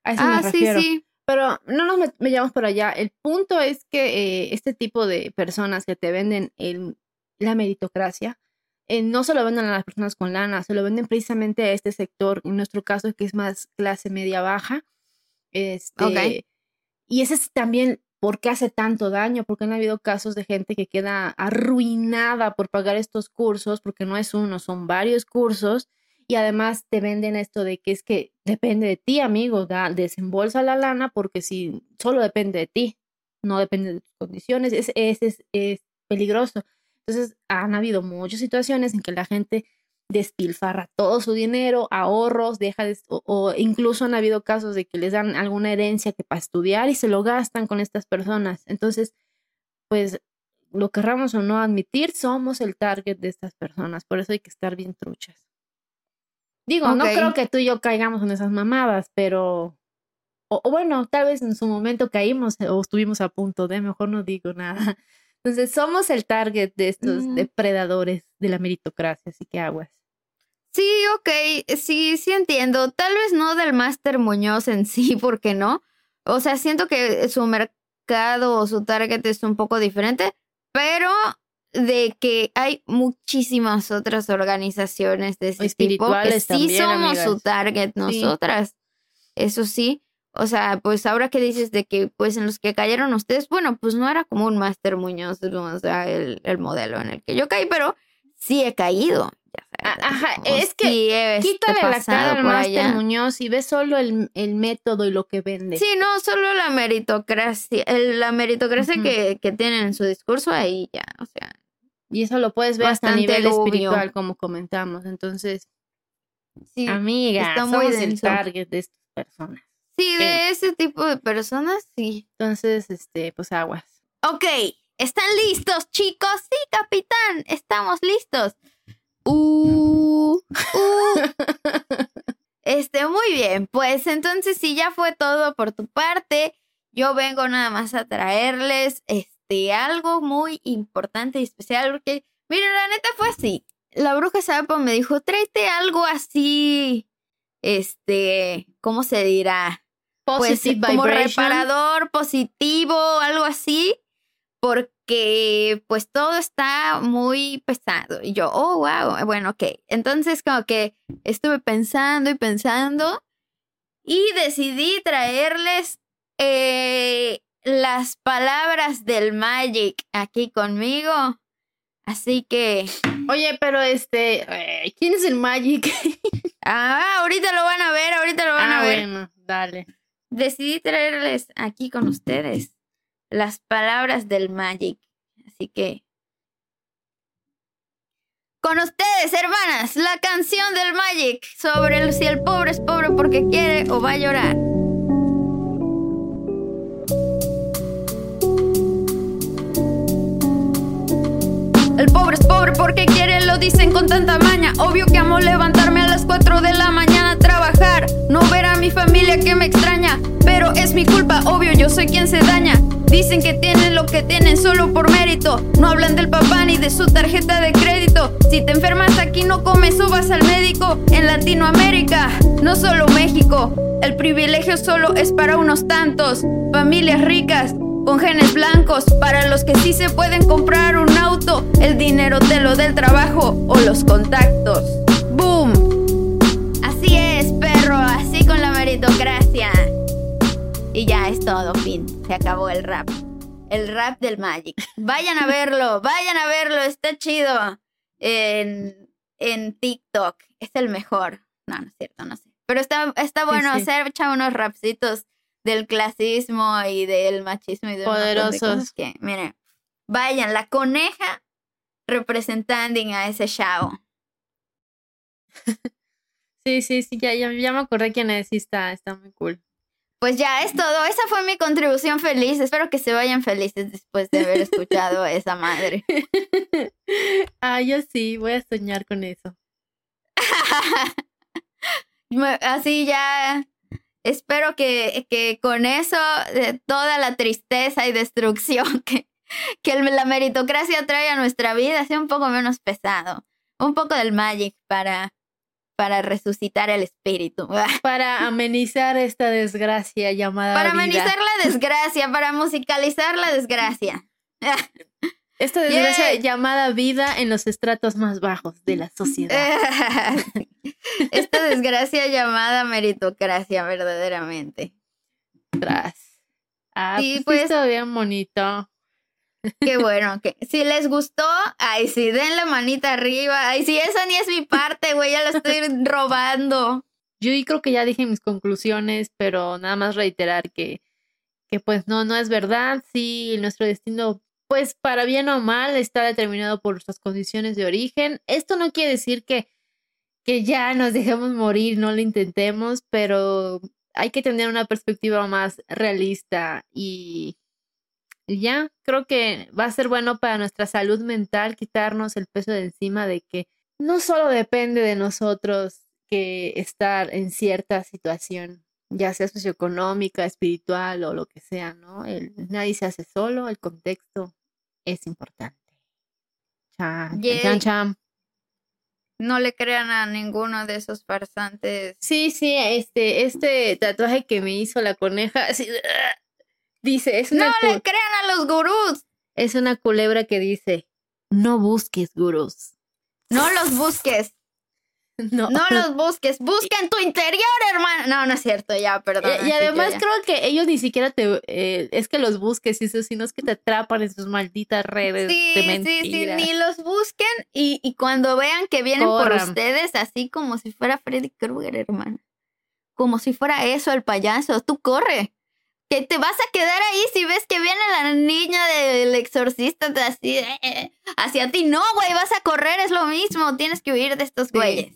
A eso me Ah, sí, refiero. sí. Pero no nos vayamos por allá. El punto es que eh, este tipo de personas que te venden el- la meritocracia, eh, no se lo venden a las personas con lana, se lo venden precisamente a este sector, en nuestro caso que es más clase media baja. Este, Ok. Y ese es también por qué hace tanto daño, porque han habido casos de gente que queda arruinada por pagar estos cursos, porque no es uno, son varios cursos, y además te venden esto de que es que depende de ti, amigo, da, desembolsa la lana, porque si solo depende de ti, no depende de tus condiciones, es, es, es, peligroso. Entonces, han habido muchas situaciones en que la gente despilfarra todo su dinero, ahorros, deja de, o, o incluso han habido casos de que les dan alguna herencia que para estudiar y se lo gastan con estas personas. Entonces, pues lo querramos o no admitir, somos el target de estas personas, por eso hay que estar bien truchas. Digo, no creo que tú y yo caigamos en esas mamadas, pero o, o bueno, tal vez en su momento caímos eh, o estuvimos a punto de, mejor no digo nada. [laughs] Entonces, somos el target de estos Mm. depredadores de la meritocracia, así que aguas. Sí, ok, sí, sí entiendo. Tal vez no del Máster Muñoz en sí, [laughs] porque no. O sea, siento que su mercado o su target es un poco diferente, pero de que hay muchísimas otras organizaciones de ese tipo que sí también, somos su target nosotras. Eso sí. O sea, pues ahora que dices de que pues en los que cayeron ustedes, bueno, pues no era como un Máster Muñoz, o sea, el, el modelo en el que yo caí, pero sí he caído. Ya sabes, A- ajá, es que sí Quítale la cara al allá. Muñoz y ve solo el, el método y lo que vende. Sí, no, solo la meritocracia, el- la meritocracia que, que tienen en su discurso ahí ya, o sea, Y eso lo puedes ver hasta a nivel obvio. espiritual, como comentamos. Entonces, sí, amiga, está muy somos el target de estas personas. sí, de ese tipo de personas, sí. Entonces, este, pues aguas. Ok, ¿están listos, chicos? Sí, capitán, estamos listos. Uh, uh. [laughs] Este, muy bien, pues entonces si ya fue todo por tu parte, yo vengo nada más a traerles este algo muy importante y especial porque miren, la neta fue así. La bruja sapo me dijo, "Tráete algo así este, ¿cómo se dirá? Pues Positive como vibration. reparador positivo, algo así, porque pues todo está muy pesado. Y yo, oh, wow, bueno, ok. Entonces como que estuve pensando y pensando y decidí traerles eh, las palabras del Magic aquí conmigo. Así que, Oye, pero este, eh, ¿quién es el Magic? [laughs] ah, ahorita lo van a ver, ahorita lo van ah, a ver. bueno, dale. decidí traerles aquí con ustedes las palabras del Magic. Así que. Con ustedes, hermanas, la canción del Magic sobre si el pobre es pobre porque quiere o va a llorar. El pobre es pobre porque quiere, lo dicen con tanta maña. Obvio que amo levantarme a las 4 de la mañana. No ver a mi familia que me extraña. Pero es mi culpa, obvio, yo soy quien se daña. Dicen que tienen lo que tienen solo por mérito. No hablan del papá ni de su tarjeta de crédito. Si te enfermas aquí no comes o vas al médico. En Latinoamérica, no solo México, el privilegio solo es para unos tantos. Familias ricas, con genes blancos, para los que sí se pueden comprar un auto, el dinero te lo del trabajo o los contactos. Meritocracia. Y ya es todo, fin. Se acabó el rap. El rap del Magic. Vayan a verlo, [laughs] vayan a verlo, está chido. En, en TikTok. Es el mejor. No, no es cierto, no sé. Pero está, está bueno sí. echa unos rapsitos del clasismo y del machismo y de Poderosos. que, miren, vayan, la coneja representando a ese chavo. [laughs] Sí, sí, sí, ya, ya, ya me acordé quién es. Sí, está, está muy cool. Pues ya es todo. Esa fue mi contribución feliz. Espero que se vayan felices después de haber escuchado a esa madre. [laughs] ah, yo sí, voy a soñar con eso. [laughs] Así ya. Espero que, que con eso, de toda la tristeza y destrucción [laughs] que, que la meritocracia trae a nuestra vida, sea un poco menos pesado. Un poco del magic para, para resucitar el espíritu. [laughs] Para amenizar esta desgracia llamada Para vida. amenizar la desgracia, para musicalizar la desgracia. [laughs] Esta desgracia llamada vida en los estratos más bajos de la sociedad. [laughs] Esta desgracia llamada meritocracia, verdaderamente. Tras. Ah, Sí, pues, pues- bien bonito. Qué bueno, que si les gustó, ay, sí, den la manita arriba. Ay, sí, esa ni es mi parte, güey, ya la estoy [laughs] robando. Yo creo que ya dije mis conclusiones, pero nada más reiterar que, que pues no, no es verdad. Sí, nuestro destino, pues para bien o mal, está determinado por nuestras condiciones de origen. Esto no quiere decir que, que ya nos dejemos morir, no lo intentemos, pero hay que tener una perspectiva más realista y, y ya, creo que va a ser bueno para nuestra salud mental quitarnos el peso de encima de que no solo depende de nosotros que estar en cierta situación, ya sea socioeconómica, espiritual o lo que sea, ¿no? El- nadie se hace solo, el contexto es importante. Chan, chan, Yay. chan, chan. No le crean a ninguno de esos farsantes. Sí, sí, este, este tatuaje que me hizo la coneja, así, dice, es una, No le crean a los gurús. es una culebra que dice, no busques gurús. No los busques. [laughs] No. No los busques. Busca en tu interior, hermano. No, no es cierto, ya, perdón. Y, y además creo que ellos ni siquiera te eh, es que los busques y eso, sino es que te atrapan en sus malditas redes Sí, de sí, sí, mentiras. ni los busquen y, y cuando vean que vienen por ustedes, así como si fuera Freddy Krueger, hermano. Como si fuera eso, el payaso. Tú corre. Que te vas a quedar ahí si ves que viene la niña del exorcista te así eh, hacia ti. No, güey, vas a correr, es lo mismo. Tienes que huir de estos Sí. güeyes.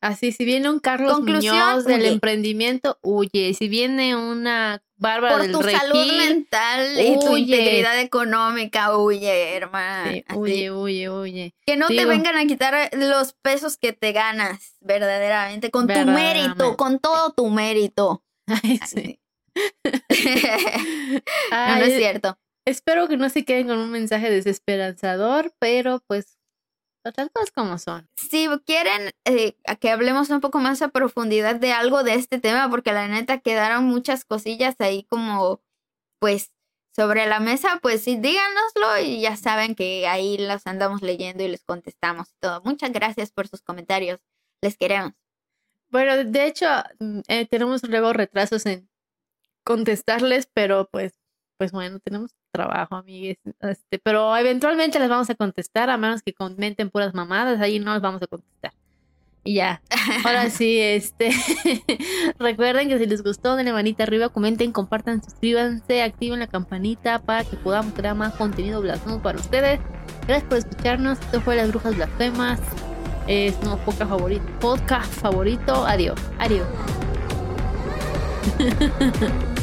Así, si viene un Carlos Conclusión, Muñoz del huye. emprendimiento, huye. Si viene una Bárbara Por del tu salud mental y tu huye. integridad económica, huye, sí, Así. huye, huye, huye. Que no te vengan a quitar los pesos que te ganas, verdaderamente, con tu mérito, con todo tu mérito. [laughs] Ay, sí. [laughs] no, Ay, no es cierto. Espero que no se queden con un mensaje desesperanzador, pero pues las cosas como son. Si quieren eh, que hablemos un poco más a profundidad de algo de este tema, porque la neta quedaron muchas cosillas ahí como, pues, sobre la mesa, pues sí, díganoslo y ya saben que ahí las andamos leyendo y les contestamos y todo. Muchas gracias por sus comentarios. Les queremos. Bueno, de hecho, mm, eh, tenemos luego retrasos en contestarles, pero pues, pues bueno, tenemos trabajo, amigues. Este, pero eventualmente les vamos a contestar, a menos que comenten puras mamadas, ahí no les vamos a contestar. Y ya. Ahora [laughs] sí, este. [laughs] recuerden que si les gustó, denle manita arriba, comenten, compartan, suscríbanse, activen la campanita para que podamos crear más contenido blasfemo para ustedes. Gracias por escucharnos. Esto fue Las Brujas Blasfemas. Es nuevo podcast favorito. Podcast favorito. Adiós. Adiós. [laughs]